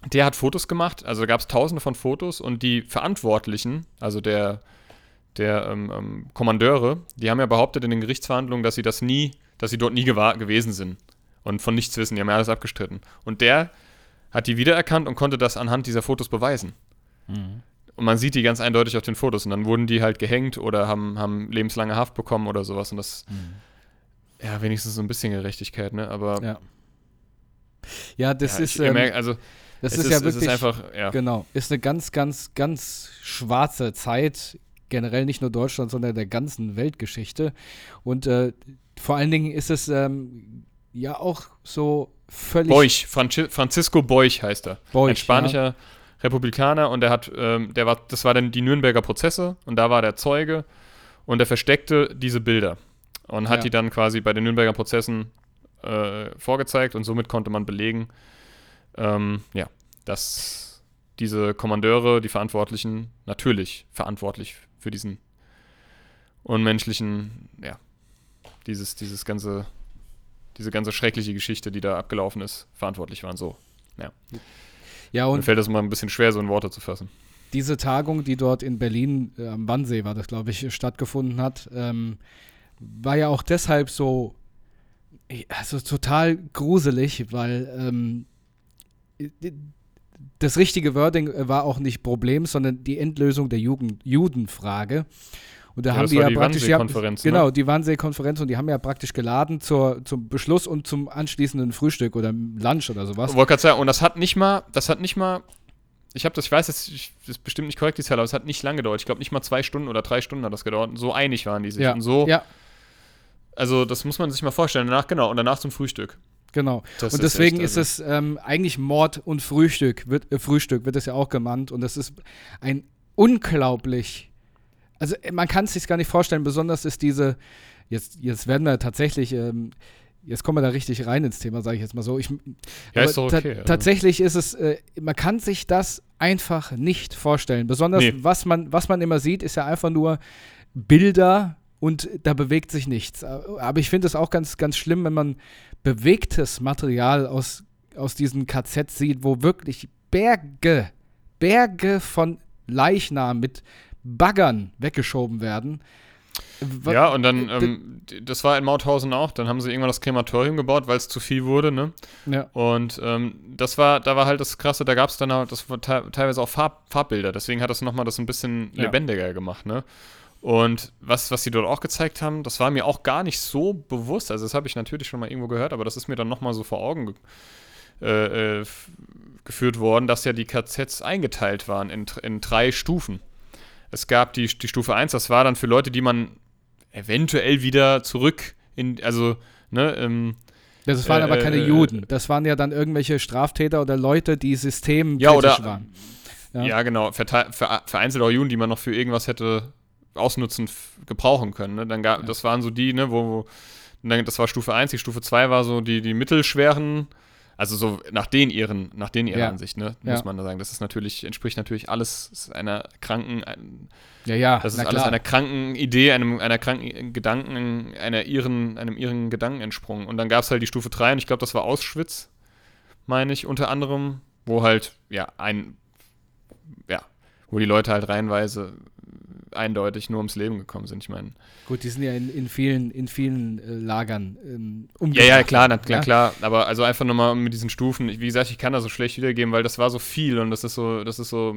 der hat Fotos gemacht, also gab es tausende von Fotos und die Verantwortlichen, also der, der ähm, ähm, Kommandeure, die haben ja behauptet in den Gerichtsverhandlungen, dass sie das nie, dass sie dort nie gewesen sind und von nichts wissen. Die haben ja alles abgestritten. Und der hat die wiedererkannt und konnte das anhand dieser Fotos beweisen. Mhm. Und man sieht die ganz eindeutig auf den Fotos. Und dann wurden die halt gehängt oder haben, haben lebenslange Haft bekommen oder sowas. Und das, Mhm. ja, wenigstens so ein bisschen Gerechtigkeit, ne? Aber Ja. Ja, das ja, ist, ich, ähm, merkt, also das ist, ist, ja wirklich, ist einfach, ja. genau, ist eine ganz, ganz, ganz schwarze Zeit, generell nicht nur Deutschland, sondern der ganzen Weltgeschichte. Und äh, vor allen Dingen ist es ähm, ja auch so völlig. Beuch, Franci Francisco Beuch heißt er. Beuch, ein spanischer Republikaner und der hat, ähm, der war, das war dann die Nürnberger Prozesse und da war der Zeuge und der versteckte diese Bilder und hat Ja. die dann quasi bei den Nürnberger Prozessen äh, vorgezeigt und somit konnte man belegen, ähm, ja, dass diese Kommandeure, die Verantwortlichen, natürlich verantwortlich für diesen unmenschlichen, ja, dieses, dieses ganze, diese ganze schreckliche Geschichte, die da abgelaufen ist, verantwortlich waren. So. Ja, Mir und fällt das mal ein bisschen schwer, so in Worte zu fassen. diese Tagung, die dort in Berlin äh, am Wannsee war, das glaube ich, stattgefunden hat, ähm, war ja auch deshalb so, also total gruselig, weil ähm, das richtige Wording äh, war auch nicht Problem, sondern die Endlösung der Jugend Judenfrage. Und da Ja, haben die ja die praktisch ja, ne? genau die Wannsee-Konferenz und die haben ja praktisch geladen zur, zum Beschluss und zum anschließenden Frühstück oder Lunch oder sowas. Wollte gerade sagen, und das hat nicht mal, das hat nicht mal, ich habe das, ich weiß, das ist bestimmt nicht korrekt, die Zahl, aber es hat nicht lange gedauert. Ich glaube, nicht mal zwei Stunden oder drei Stunden hat das gedauert. Und so einig waren die sich. Ja, Und so, ja, also das muss man sich mal vorstellen. Danach, genau, und danach zum Frühstück. Genau. Das und deswegen echt, ist es ähm, eigentlich Mord und Frühstück, wird, äh, Frühstück wird es ja auch genannt. Und das ist ein unglaublich, also äh, man kann es sich gar nicht vorstellen, besonders ist diese, jetzt, jetzt werden wir tatsächlich, ähm, jetzt kommen wir da richtig rein ins Thema, sage ich jetzt mal so. Ich, Ja, ist doch ta- okay. also. Tatsächlich ist es, äh, man kann sich das einfach nicht vorstellen. Besonders Nee. was, man, was man immer sieht, ist ja einfach nur Bilder und da bewegt sich nichts. Aber ich finde es auch ganz, ganz schlimm, wenn man bewegtes Material aus, aus diesen KZs sieht, wo wirklich Berge, Berge von Leichnam mit Baggern weggeschoben werden. Ja, und dann, ähm, das war in Mauthausen auch, dann haben sie irgendwann das Krematorium gebaut, weil es zu viel wurde, ne? ja, Und ähm, das war, da war halt das Krasse, da gab es dann halt, das war te teilweise auch Farb Farbbilder, deswegen hat das nochmal das ein bisschen Ja. lebendiger gemacht, ne? Und was, was sie dort auch gezeigt haben, das war mir auch gar nicht so bewusst, also das habe ich natürlich schon mal irgendwo gehört, aber das ist mir dann nochmal so vor Augen ge äh, äh, geführt worden, dass ja die KZs eingeteilt waren in, in drei Stufen. Es gab die, die Stufe 1, das war dann für Leute, die man eventuell wieder zurück in, also, ne, ähm, das waren Äh, aber keine äh, Juden. Das waren ja dann irgendwelche Straftäter oder Leute, die systemkritisch Ja, oder- waren. Ja, Ja. genau. Vereinzelt auch Juden, die man noch für irgendwas hätte ausnutzen, gebrauchen können. Ne? Dann gab, Ja. Das waren so die, ne, wo, wo das war Stufe 1, die Stufe 2 war so die, die mittelschweren, also so nach den ihren, nach den ihrer Ja. Ansicht, ne, Ja. muss man da sagen. Das ist natürlich, entspricht natürlich alles einer kranken, ein, Ja, ja, das ist alles klar. einer kranken Idee, einem, einer kranken Gedanken, einer ihren, einem ihren Gedanken entsprungen. Und dann gab es halt die Stufe 3 und ich glaube, das war Auschwitz, meine ich, unter anderem, wo halt, ja, ein, ja, wo die Leute halt reihenweise eindeutig nur ums Leben gekommen sind. Ich meine. Gut, die sind ja in, in vielen, in vielen äh, Lagern ähm, Ja, ja, klar, na, klar, ja? klar. Aber also einfach nochmal mit diesen Stufen. Wie gesagt, ich kann da so schlecht wiedergeben, weil das war so viel und das ist so, das ist so.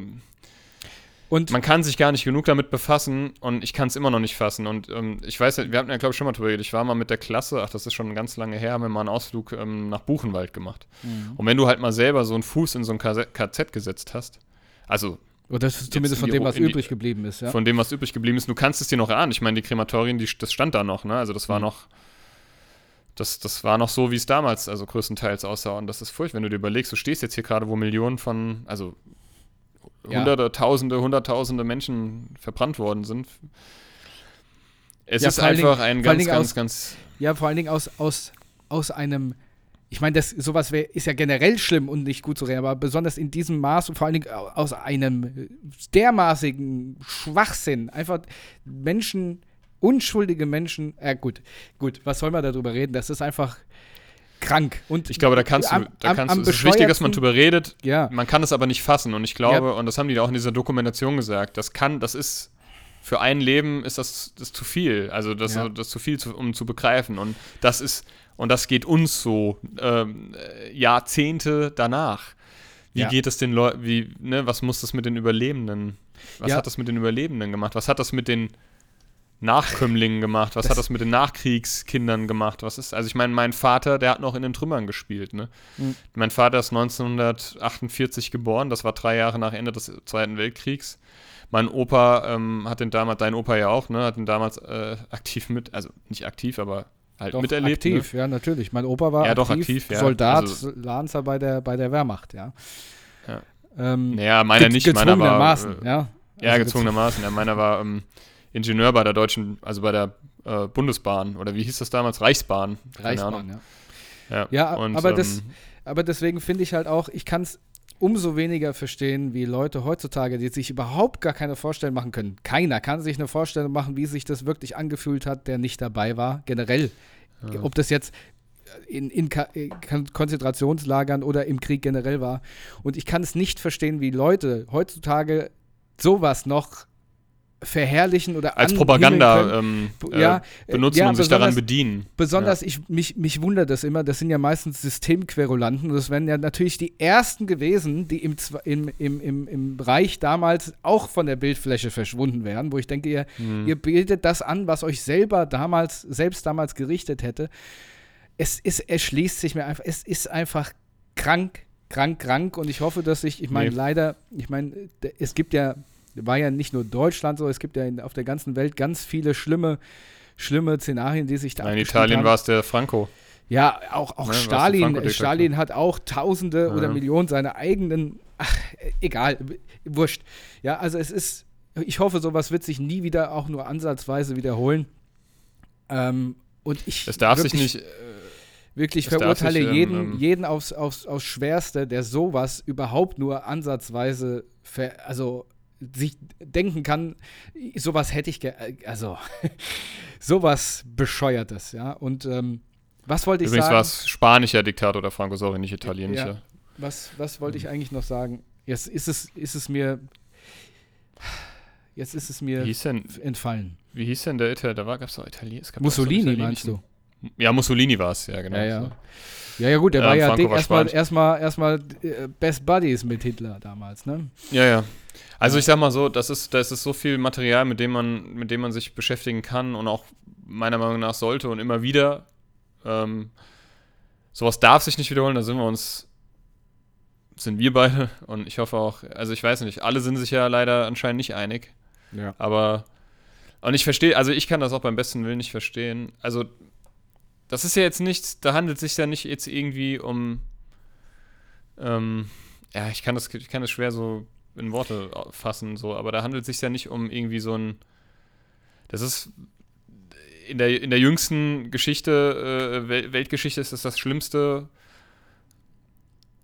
Und man kann sich gar nicht genug damit befassen und ich kann es immer noch nicht fassen. Und ähm, ich weiß, wir hatten ja, glaube ich, schon mal drüber geredet. Ich war mal mit der Klasse, ach, das ist schon ganz lange her, haben wir mal einen Ausflug ähm, nach Buchenwald gemacht. Mhm. Und wenn du halt mal selber so einen Fuß in so ein KZ gesetzt hast, also. Oder das ist zumindest von dem, was übrig die, geblieben ist, ja. Von dem, was übrig geblieben ist. Du kannst es dir noch erahnen. Ich meine, die Krematorien, die, das stand da noch, ne? Also das war mhm. noch. Das, das war noch so, wie es damals, also größtenteils aussah. Und das ist furchtbar, wenn du dir überlegst, du stehst jetzt hier gerade, wo Millionen von, also ja. Hunderte, Tausende, Hunderttausende Menschen verbrannt worden sind. Es ja, ist einfach Dingen, ein ganz, ganz, ganz. Ja, vor allen Dingen aus, aus, aus einem. Ich meine, das sowas wär, ist ja generell schlimm und nicht gut zu reden, aber besonders in diesem Maß und vor allen Dingen aus einem dermaßigen Schwachsinn. Einfach Menschen, unschuldige Menschen. Ja, gut, gut, was soll man darüber reden? Das ist einfach krank. Und ich glaube, da kannst du, da kannst am, am es ist wichtig, dass man drüber redet. Ja. Man kann es aber nicht fassen. Und ich glaube, ja. und das haben die auch in dieser Dokumentation gesagt, das kann, das ist für ein Leben ist das, das zu viel. Also das, ja. das zu viel, zu, um zu begreifen. Und das ist, und das geht uns so ähm, Jahrzehnte danach. Wie ja. geht es den Leuten, wie, ne, was muss das mit den Überlebenden, was ja. hat das mit den Überlebenden gemacht? Was hat das mit den Nachkömmlingen gemacht? Was das hat das mit den Nachkriegskindern gemacht? Was ist, also ich meine, mein Vater, der hat noch in den Trümmern gespielt, ne? Mhm. Mein Vater ist 1948 geboren, das war drei Jahre nach Ende des Zweiten Weltkriegs. Mein Opa ähm, hat den damals, dein Opa ja auch, ne, hat den damals äh, aktiv mit, also nicht aktiv, aber halt doch, miterlebt. Aktiv, ne? ja, natürlich. Mein Opa war ja, aktiv, doch, aktiv ja. Soldat, also, Lanzer bei der, bei der Wehrmacht, ja. Ja, ähm, naja, meiner nicht, meiner war. Äh, ja. Ja, also gezwungenermaßen. Ja, meiner war ähm, Ingenieur bei der Deutschen, also bei der äh, Bundesbahn oder wie hieß das damals? Reichsbahn. Reichsbahn, ja. Ja, ja und, aber, ähm, das, aber deswegen finde ich halt auch, ich kann es umso weniger verstehen, wie Leute heutzutage, die sich überhaupt gar keine Vorstellung machen können. Keiner kann sich eine Vorstellung machen, wie sich das wirklich angefühlt hat, der nicht dabei war, generell. Ja. Ob das jetzt in, in, in, Konzentrationslagern oder im Krieg generell war. Und ich kann es nicht verstehen, wie Leute heutzutage sowas noch verherrlichen oder als Propaganda ähm, äh, ja, benutzen ja, und sich daran bedienen. Besonders, ja. ich, mich, mich wundert das immer, das sind ja meistens Systemquerulanten und das wären ja natürlich die ersten gewesen, die im, im, im, im, im Bereich damals auch von der Bildfläche verschwunden wären, wo ich denke, ihr, hm. ihr bildet das an, was euch selber damals, selbst damals gerichtet hätte. Es, ist, erschließt sich mir einfach, es ist einfach krank, krank, krank und ich hoffe, dass ich, ich meine, nee. leider, ich meine, es gibt ja war ja nicht nur Deutschland so, es gibt ja in, auf der ganzen Welt ganz viele schlimme, schlimme Szenarien, die sich da In Italien war es der Franco. Ja, auch, auch ja, Stalin. Stalin hat auch Tausende ja. oder Millionen seiner eigenen. Ach, egal, wurscht. Ja, also es ist. Ich hoffe, sowas wird sich nie wieder auch nur ansatzweise wiederholen. Ähm, und ich. Es darf wirklich, sich nicht. Äh, wirklich verurteile sich, jeden, ähm, jeden aufs, aufs, aufs Schwerste, der sowas überhaupt nur ansatzweise ver, also sich denken kann, sowas hätte ich, also sowas bescheuertes, ja. Und ähm, was wollte ich Übrigens sagen? Übrigens war es spanischer Diktator der Franco, sorry, nicht italienischer. Ja, was, was wollte ich eigentlich noch sagen? Jetzt ist es, ist es mir, jetzt ist es mir denn, entfallen. Wie hieß denn der Italiener? Da gab es doch Italiener. Mussolini, meinst du? Ja, Mussolini war es, ja, genau. Ja, ja. So. Ja, ja, gut, der ja, war ja erstmal erstmal erstmal äh, Best Buddies mit Hitler damals, ne? Ja, ja. Also ich sag mal so, das ist, das ist so viel Material, mit dem man, mit dem man sich beschäftigen kann und auch meiner Meinung nach sollte und immer wieder. Ähm, sowas darf sich nicht wiederholen, da sind wir uns, sind wir beide und ich hoffe auch, also ich weiß nicht, alle sind sich ja leider anscheinend nicht einig. Ja. Aber, und ich verstehe, also ich kann das auch beim besten Willen nicht verstehen. Also, das ist ja jetzt nichts, da handelt es sich ja nicht jetzt irgendwie um, ähm, ja, ich kann das, ich kann das schwer so in Worte fassen, so, aber da handelt es sich ja nicht um irgendwie so ein. Das ist in der, in der jüngsten Geschichte, äh, Weltgeschichte ist das das schlimmste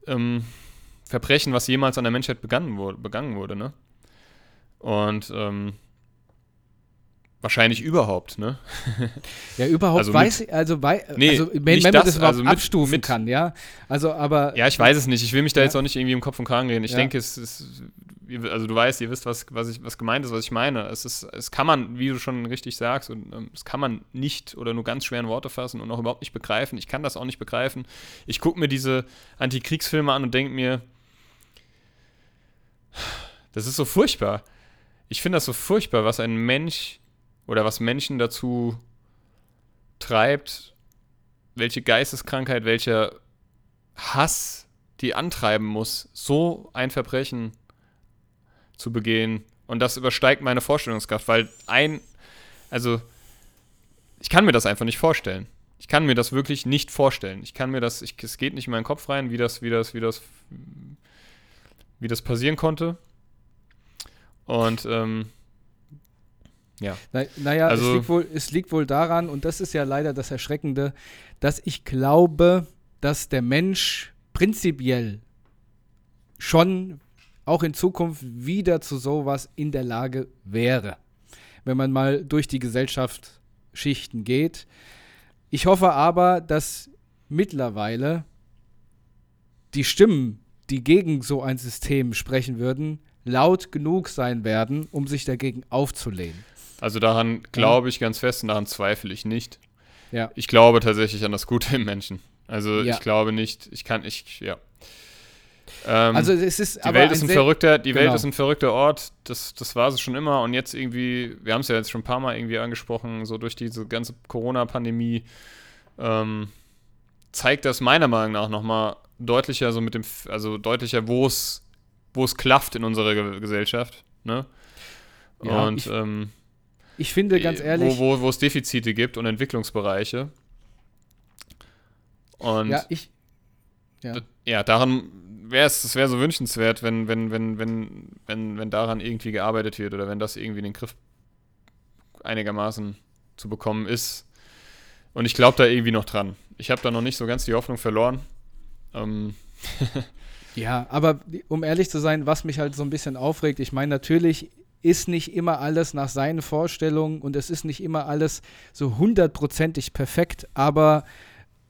ähm, Verbrechen, was jemals an der Menschheit begangen wurde, begangen wurde, ne? Und ähm, Wahrscheinlich überhaupt, ne? Ja, überhaupt Also weiß ich, also, wei Nee, also wenn, wenn man das, das überhaupt also mit- abstufen mit- kann, ja. Also, aber Ja, ich weiß es nicht. Ich will mich da Ja. jetzt auch nicht irgendwie im Kopf und Kragen reden. Ich Ja. denke, es ist, also du weißt, ihr wisst, was, was, ich, was gemeint ist, was ich meine. Es ist, es kann man, wie du schon richtig sagst, und ähm, es kann man nicht oder nur ganz schwer in Worte fassen und auch überhaupt nicht begreifen. Ich kann das auch nicht begreifen. Ich gucke mir diese Antikriegsfilme an und denke mir, das ist so furchtbar. Ich finde das so furchtbar, was ein Mensch oder was Menschen dazu treibt, welche Geisteskrankheit, welcher Hass die antreiben muss, so ein Verbrechen zu begehen. Und das übersteigt meine Vorstellungskraft, weil ein, also ich kann mir das einfach nicht vorstellen. Ich kann mir das wirklich nicht vorstellen. Ich kann mir das, ich, es geht nicht in meinen Kopf rein, wie das, wie das, wie das, wie das passieren konnte. Und ähm, ja, Na, naja, Also- es, liegt wohl, es liegt wohl daran, und das ist ja leider das Erschreckende, dass ich glaube, dass der Mensch prinzipiell schon auch in Zukunft wieder zu sowas in der Lage wäre. Wenn man mal durch die Gesellschaftsschichten geht. Ich hoffe aber, dass mittlerweile die Stimmen, die gegen so ein System sprechen würden, laut genug sein werden, um sich dagegen aufzulehnen. Also daran glaube ich ganz fest und daran zweifle ich nicht. Ja. Ich glaube tatsächlich an das Gute im Menschen. Also Ja. ich glaube nicht, ich kann, ich, ja. Ähm, Also es ist die aber Welt ist ein verrückter, die Welt genau. ist ein verrückter Ort. Das, das war es schon immer. Und jetzt irgendwie, wir haben es ja jetzt schon ein paar Mal irgendwie angesprochen, so durch diese ganze Corona-Pandemie ähm, zeigt das meiner Meinung nach nochmal deutlicher, so mit dem, also deutlicher, wo es, wo es klafft in unserer Ge Gesellschaft. Ne? Ja, und ich- ähm, Ich finde ganz ehrlich, wo, wo, wo es Defizite gibt und Entwicklungsbereiche. Und ja, ich ja. Ja, daran wäre es, wäre so wünschenswert, wenn, wenn, wenn, wenn, wenn, wenn daran irgendwie gearbeitet wird oder wenn das irgendwie in den Griff einigermaßen zu bekommen ist. Und ich glaube da irgendwie noch dran. Ich habe da noch nicht so ganz die Hoffnung verloren. Ähm, Ja, aber um ehrlich zu sein, was mich halt so ein bisschen aufregt, ich meine, natürlich ist nicht immer alles nach seinen Vorstellungen und es ist nicht immer alles so hundertprozentig perfekt, aber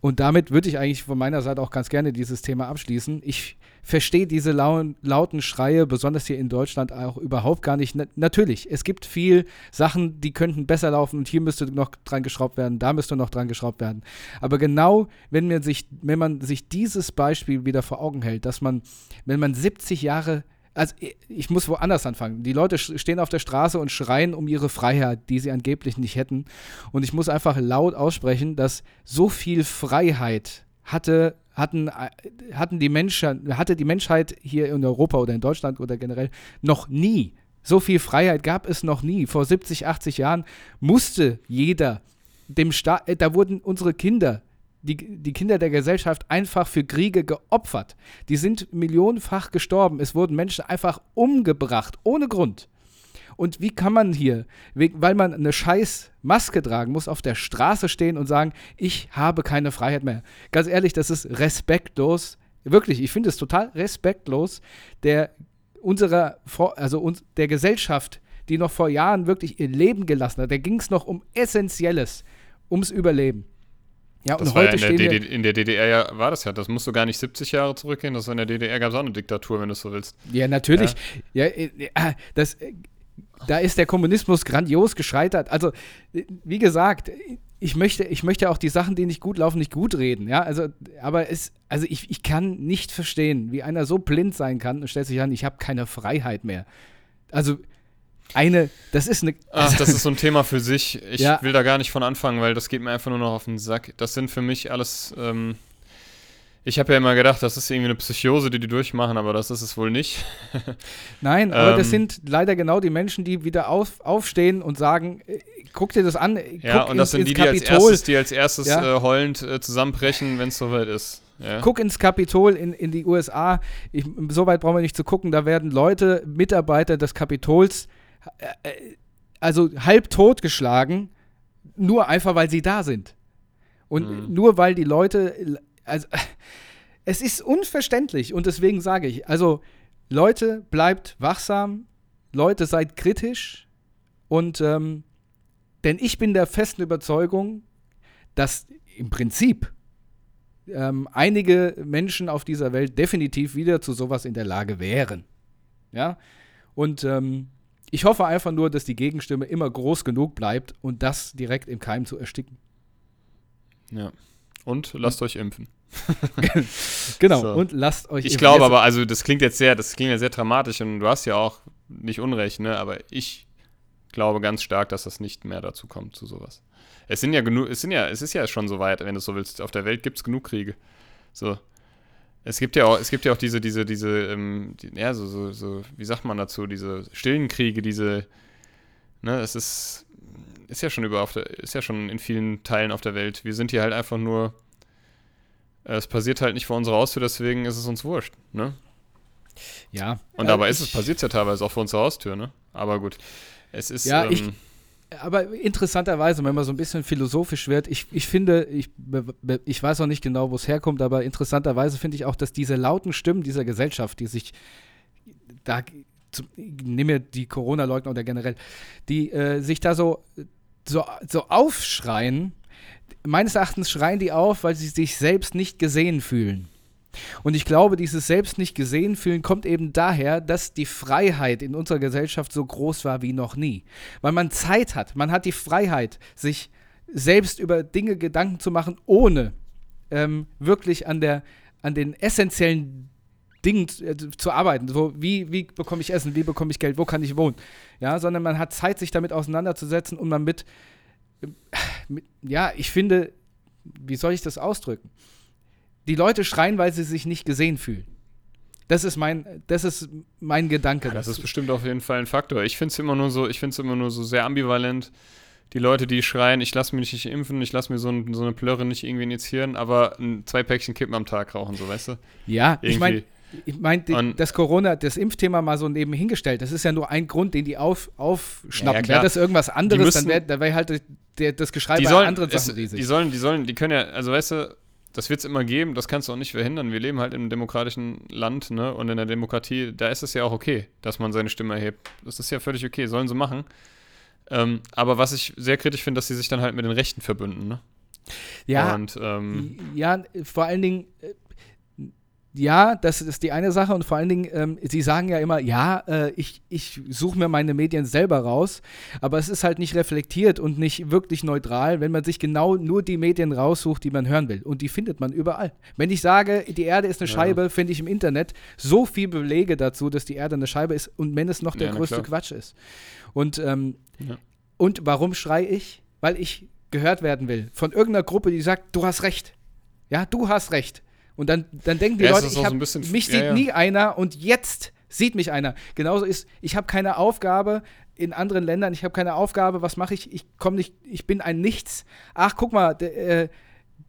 und damit würde ich eigentlich von meiner Seite auch ganz gerne dieses Thema abschließen. Ich verstehe diese lauen, lauten Schreie, besonders hier in Deutschland, auch überhaupt gar nicht. Na, natürlich, es gibt viel Sachen, die könnten besser laufen und hier müsste noch dran geschraubt werden, da müsste noch dran geschraubt werden. Aber genau, wenn man sich, wenn man sich dieses Beispiel wieder vor Augen hält, dass man, wenn man 70 Jahre also ich- muss woanders anfangen. Die Leute stehen auf der Straße und schreien um ihre Freiheit, die sie angeblich nicht hätten. Und ich muss einfach laut aussprechen, dass so viel Freiheit hatte, hatten, hatten die Menschen, hatte die Menschheit hier in Europa oder in Deutschland oder generell noch nie. So viel Freiheit gab es noch nie. Vor 70, 80 Jahren musste jeder dem Staat, äh, da wurden unsere Kinder, die, die Kinder der Gesellschaft einfach für Kriege geopfert. Die sind millionenfach gestorben. Es wurden Menschen einfach umgebracht, ohne Grund. Und wie kann man hier, we- weil man eine scheiß Maske tragen muss, auf der Straße stehen und sagen, ich habe keine Freiheit mehr? Ganz ehrlich, das ist respektlos. Wirklich, ich finde es total respektlos der unserer, also der Gesellschaft, die noch vor Jahren wirklich ihr Leben gelassen hat. Da ging es noch um Essentielles, ums Überleben. Ja, das und war ja heute in der, stehen wir, DD in der DDR ja, war das ja. Das musst du gar nicht 70 Jahre zurückgehen. Das war in der DDR gab es auch eine Diktatur, wenn du es so willst. Ja, natürlich. Ja, äh, äh, das, äh, da ist der Kommunismus grandios gescheitert. Also, wie gesagt, ich möchte, ich möchte auch die Sachen, die nicht gut laufen, nicht gut reden. Ja, also, aber es, also ich, ich kann nicht verstehen, wie einer so blind sein kann und stellt sich an, ich habe keine Freiheit mehr. Also, eine, das ist eine. Ach, das ist so ein Thema für sich. Ich Ja. will da gar nicht von anfangen, weil das geht mir einfach nur noch auf den Sack. Das sind für mich alles. Ähm, ich habe ja immer gedacht, das ist irgendwie eine Psychose, die die durchmachen, aber das ist es wohl nicht. Nein, aber das Ähm. sind leider genau die Menschen, die wieder auf, aufstehen und sagen, äh, guck dir das an, äh, Ja, guck und das ins, sind die, die als erstes, die als erstes Ja. äh, heulend äh, zusammenbrechen, wenn es soweit ist. Ja. Guck ins Kapitol in, in die USA. Ich, so weit brauchen wir nicht zu gucken. Da werden Leute, Mitarbeiter des Kapitols, äh, also halb totgeschlagen, nur einfach, weil sie da sind. Und Mhm. nur weil die Leute, also es ist unverständlich und deswegen sage ich, also Leute, bleibt wachsam, Leute, seid kritisch und ähm, denn ich bin der festen Überzeugung, dass im Prinzip ähm, einige Menschen auf dieser Welt definitiv wieder zu sowas in der Lage wären. Ja, und ähm, ich hoffe einfach nur, dass die Gegenstimme immer groß genug bleibt und das direkt im Keim zu ersticken. Ja. Und lasst euch impfen. genau, so. und lasst euch Ich glaube aber, also das klingt jetzt sehr, das klingt ja sehr dramatisch und du hast ja auch nicht Unrecht, ne? Aber ich glaube ganz stark, dass das nicht mehr dazu kommt, zu sowas. Es sind ja genug, es sind ja, es ist ja schon so weit, wenn du so willst. Auf der Welt gibt es genug Kriege. So. Es gibt ja auch, es gibt ja auch diese, diese, diese, ähm, die, ja, so, so, so, wie sagt man dazu, diese stillen Kriege, diese, ne, es ist, ist ja schon über auf der, ist ja schon in vielen Teilen auf der Welt. Wir sind hier halt einfach nur, äh, es passiert halt nicht vor unserer Haustür, deswegen ist es uns wurscht, ne? Ja. Und dabei ist es, passiert es ja teilweise auch vor unserer Haustür, ne? Aber gut. Es ist. Ja, ähm, ich, aber interessanterweise, wenn man so ein bisschen philosophisch wird, ich, ich finde, ich, ich weiß auch nicht genau, wo es herkommt, aber interessanterweise finde ich auch, dass diese lauten Stimmen dieser Gesellschaft, die sich da, nimm mir die Corona-Leugner oder generell, die äh, sich da so, so, so aufschreien, meines Erachtens schreien die auf, weil sie sich selbst nicht gesehen fühlen. Und ich glaube, dieses selbst nicht gesehen fühlen kommt eben daher, dass die Freiheit in unserer Gesellschaft so groß war wie noch nie. Weil man Zeit hat, man hat die Freiheit, sich selbst über Dinge Gedanken zu machen, ohne ähm, wirklich an, der, an den essentiellen Dingen zu, äh, arbeiten. So, wie, wie bekomme ich Essen, wie bekomme ich Geld, wo kann ich wohnen? Ja, sondern man hat Zeit, sich damit auseinanderzusetzen und man mit, äh, mit ja, ich finde, wie soll ich das ausdrücken? Die Leute schreien, weil sie sich nicht gesehen fühlen. Das ist mein, das ist mein Gedanke. Ja, das ist bestimmt auf jeden Fall ein Faktor. Ich finde es immer nur so, ich finde es immer nur so sehr ambivalent. Die Leute, die schreien, ich lasse mich nicht impfen, ich lasse mir so, ein, so, eine Plörre nicht irgendwie injizieren, aber zwei Päckchen Kippen am Tag rauchen, so weißt du? Ja, irgendwie. ich meine, ich meine, das Corona, das Impfthema mal so neben hingestellt, das ist ja nur ein Grund, den die auf, aufschnappen. Ja, Wäre das irgendwas anderes, müssen, dann wäre wär halt der, das Geschrei bei anderen Sachen riesig. Die sollen, die sollen, die können ja, also weißt du, das wird es immer geben, das kannst du auch nicht verhindern. Wir leben halt in einem demokratischen Land, ne? Und in der Demokratie, da ist es ja auch okay, dass man seine Stimme erhebt. Das ist ja völlig okay, sollen sie machen. Ähm, aber was ich sehr kritisch finde, dass sie sich dann halt mit den Rechten verbünden, ne? Ja, und, ähm, ja, vor allen Dingen, äh, ja, das ist die eine Sache und vor allen Dingen, ähm, sie sagen ja immer, ja, äh, ich, ich suche mir meine Medien selber raus, aber es ist halt nicht reflektiert und nicht wirklich neutral, wenn man sich genau nur die Medien raussucht, die man hören will. Und die findet man überall. Wenn ich sage, die Erde ist eine ja. Scheibe, finde ich im Internet so viel Belege dazu, dass die Erde eine Scheibe ist und wenn es noch der ja, größte klar. Quatsch ist. Und, ähm, ja. und warum schreie ich? Weil ich gehört werden will von irgendeiner Gruppe, die sagt, du hast recht. Ja, du hast recht. Und dann, dann denken die ja, Leute, ich hab, so mich sieht ja, nie einer und jetzt sieht mich einer. Genauso ist, ich habe keine Aufgabe in anderen Ländern, ich habe keine Aufgabe, was mache ich? Ich komme nicht, ich bin ein Nichts. Ach, guck mal, äh,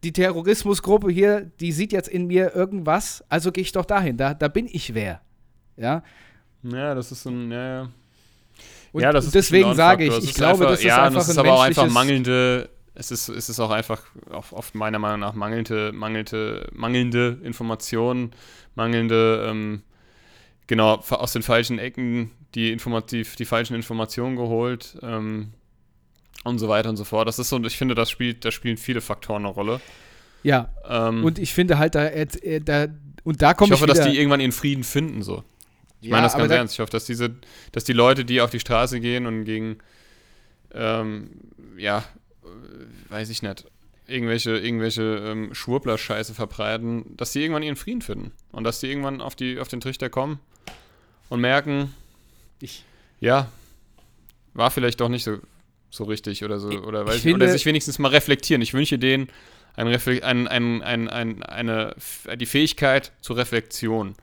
die Terrorismusgruppe hier, die sieht jetzt in mir irgendwas, also gehe ich doch dahin, da, da bin ich wer. Ja. Ja, das ist ein, ja, ja. Und ja, das ist deswegen sage ich, ich glaube, einfach, das ist ja, einfach das ist aber auch einfach mangelnde es ist, es ist auch einfach oft meiner Meinung nach mangelnde, mangelnde, mangelnde Informationen, mangelnde, ähm, genau, aus den falschen Ecken die, informativ, die falschen Informationen geholt ähm, und so weiter und so fort. Das ist so, und ich finde, das spielt, da spielen viele Faktoren eine Rolle. Ja. Ähm, und ich finde halt, da, äh, da und da komme ich. Ich hoffe, dass die irgendwann ihren Frieden finden, so. Ich ja, meine das ganz da, ernst. Ich hoffe, dass diese, dass die Leute, die auf die Straße gehen und gegen ähm, ja, weiß ich nicht, irgendwelche, irgendwelche ähm, Schwurbler-Scheiße verbreiten, dass sie irgendwann ihren Frieden finden. Und dass sie irgendwann auf, die, auf den Trichter kommen und merken, ich. ja, war vielleicht doch nicht so, so richtig oder so. Oder, weiß ich, finde, oder sich wenigstens mal reflektieren. Ich wünsche denen ein ein, ein, ein, ein, eine, die Fähigkeit zur Reflexion.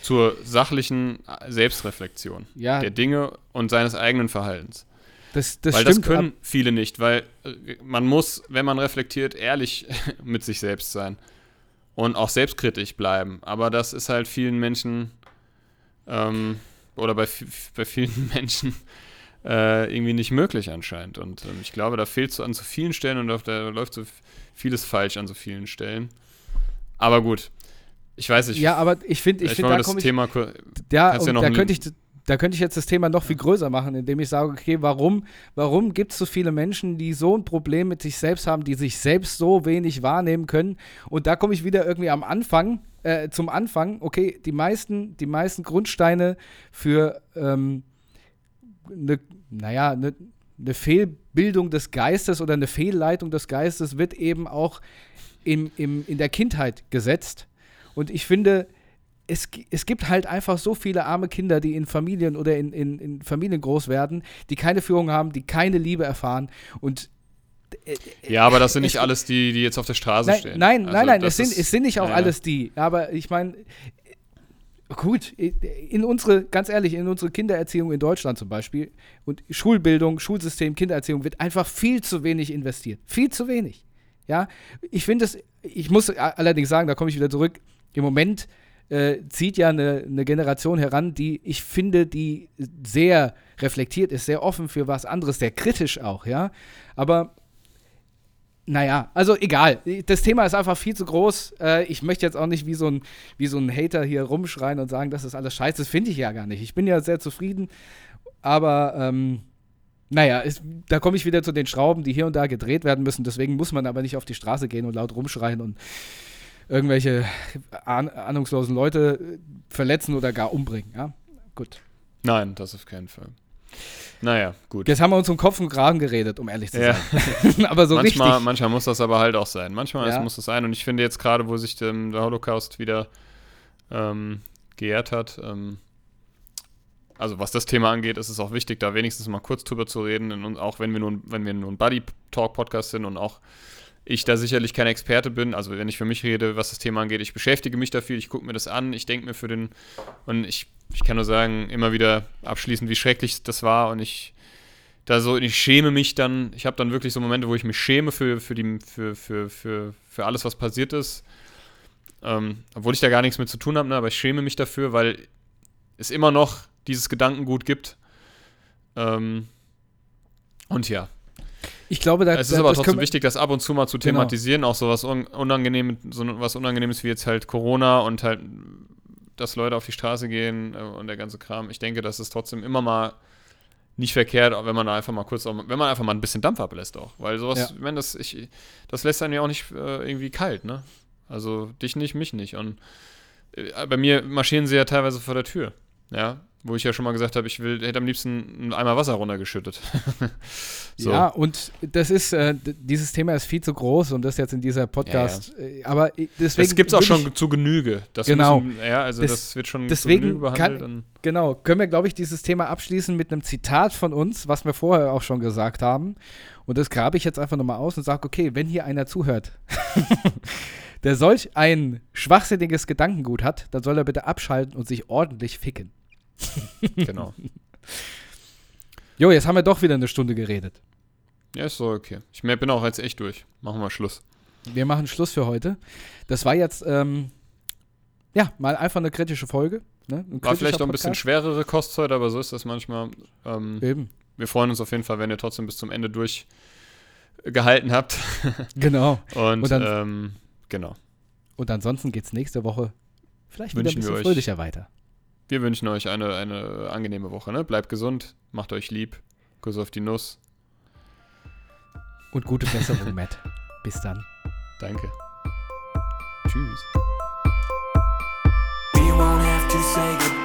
Zur sachlichen Selbstreflexion ja. der Dinge und seines eigenen Verhaltens. Das, das weil das können viele nicht, weil äh, man muss, wenn man reflektiert, ehrlich mit sich selbst sein und auch selbstkritisch bleiben. Aber das ist halt vielen Menschen ähm, oder bei, bei vielen Menschen äh, irgendwie nicht möglich anscheinend. Und ähm, ich glaube, da fehlt es an so vielen Stellen und da läuft so vieles falsch an so vielen Stellen. Aber gut, ich weiß nicht. Ja, aber ich finde, ich finde, da komme ich. Thema, ja, ja da könnte ich da könnte ich jetzt das Thema noch viel größer machen, indem ich sage, okay, warum, warum gibt es so viele Menschen, die so ein Problem mit sich selbst haben, die sich selbst so wenig wahrnehmen können? Und da komme ich wieder irgendwie am Anfang, äh, zum Anfang, okay, die meisten, die meisten Grundsteine für ähm, eine, naja, eine, eine Fehlbildung des Geistes oder eine Fehlleitung des Geistes wird eben auch im, im, in der Kindheit gesetzt. Und ich finde, es, es gibt halt einfach so viele arme Kinder, die in Familien oder in, in, in Familien groß werden, die keine Führung haben, die keine Liebe erfahren und äh, ja, aber das sind nicht alles die, die jetzt auf der Straße nein, stehen. Nein, also nein, nein, es sind, es sind nicht auch ja. alles die. Aber ich meine, gut, in unsere, ganz ehrlich, in unsere Kindererziehung in Deutschland zum Beispiel und Schulbildung, Schulsystem, Kindererziehung wird einfach viel zu wenig investiert. Viel zu wenig. Ja, ich finde es, ich muss allerdings sagen, da komme ich wieder zurück, im Moment äh, zieht ja eine, eine Generation heran, die ich finde, die sehr reflektiert ist, sehr offen für was anderes, sehr kritisch auch, ja. Aber naja, also egal. Das Thema ist einfach viel zu groß. Äh, ich möchte jetzt auch nicht wie so, ein, wie so ein Hater hier rumschreien und sagen, das ist alles scheiße. Das finde ich ja gar nicht. Ich bin ja sehr zufrieden. Aber ähm, naja, ist, da komme ich wieder zu den Schrauben, die hier und da gedreht werden müssen. Deswegen muss man aber nicht auf die Straße gehen und laut rumschreien und irgendwelche ahn ahnungslosen Leute verletzen oder gar umbringen. Ja, gut. Nein, das auf keinen Fall. Naja, gut. Jetzt haben wir uns um Kopf und Kragen geredet, um ehrlich zu ja. sein. aber so manchmal, richtig. Manchmal muss das aber halt auch sein. Manchmal ja. muss das sein. Und ich finde jetzt gerade, wo sich ähm, der Holocaust wieder ähm, geehrt hat, ähm, also was das Thema angeht, ist es auch wichtig, da wenigstens mal kurz drüber zu reden. Und auch wenn wir nun, wenn wir nur ein Buddy-Talk-Podcast sind und auch ich da sicherlich kein Experte bin, also wenn ich für mich rede, was das Thema angeht, ich beschäftige mich da viel, ich gucke mir das an, ich denke mir für den, und ich, ich kann nur sagen, immer wieder abschließend, wie schrecklich das war und ich da so, ich schäme mich dann, ich habe dann wirklich so Momente, wo ich mich schäme für, für, die, für, für, für, für alles, was passiert ist, ähm, obwohl ich da gar nichts mit zu tun habe, ne, aber ich schäme mich dafür, weil es immer noch dieses Gedankengut gibt. Ähm, und ja, ich glaube, da, es ist aber trotzdem wichtig, das ab und zu mal zu genau. thematisieren, genau. auch so was Unangenehmes, so was Unangenehmes wie jetzt halt Corona und halt, dass Leute auf die Straße gehen äh, und der ganze Kram. Ich denke, das ist trotzdem immer mal nicht verkehrt, wenn man da einfach mal kurz, wenn man einfach mal ein bisschen Dampf ablässt auch, weil sowas, ja. wenn das, ich, das lässt einen ja auch nicht äh, irgendwie kalt, ne? Also dich nicht, mich nicht und äh, bei mir marschieren sie ja teilweise vor der Tür, ja, wo ich ja schon mal gesagt habe, ich will, hätte am liebsten einen Eimer Wasser runtergeschüttet. so. Ja, und das ist, äh, dieses Thema ist viel zu groß, um das jetzt in dieser Podcast. Ja, ja. Äh, aber deswegen. Das gibt es auch schon zu Genüge. Das genau. Müssen, ja, also das, das, wird schon deswegen zu Genüge behandelt. Kann, genau, können wir, glaube ich, dieses Thema abschließen mit einem Zitat von uns, was wir vorher auch schon gesagt haben. Und das grabe ich jetzt einfach nochmal aus und sage, okay, wenn hier einer zuhört, der solch ein schwachsinniges Gedankengut hat, dann soll er bitte abschalten und sich ordentlich ficken genau. Jo, jetzt haben wir doch wieder eine Stunde geredet. Ja, ist so okay. Ich bin auch jetzt echt durch. Machen wir Schluss. Wir machen Schluss für heute. Das war jetzt, ähm, ja, mal einfach eine kritische Folge. Ne? Ein war vielleicht auch ein bisschen schwerere Kost heute, aber so ist das manchmal. Ähm, Eben. Wir freuen uns auf jeden Fall, wenn ihr trotzdem bis zum Ende durchgehalten habt. genau. Und, Und dann, ähm, genau. Und ansonsten geht es nächste Woche vielleicht wieder ein bisschen fröhlicher weiter. Wir wünschen euch eine, eine angenehme Woche. Ne? Bleibt gesund, macht euch lieb. Kuss auf die Nuss. Und gute Besserung, Matt. Bis dann. Danke. Tschüss. We won't have to say goodbye.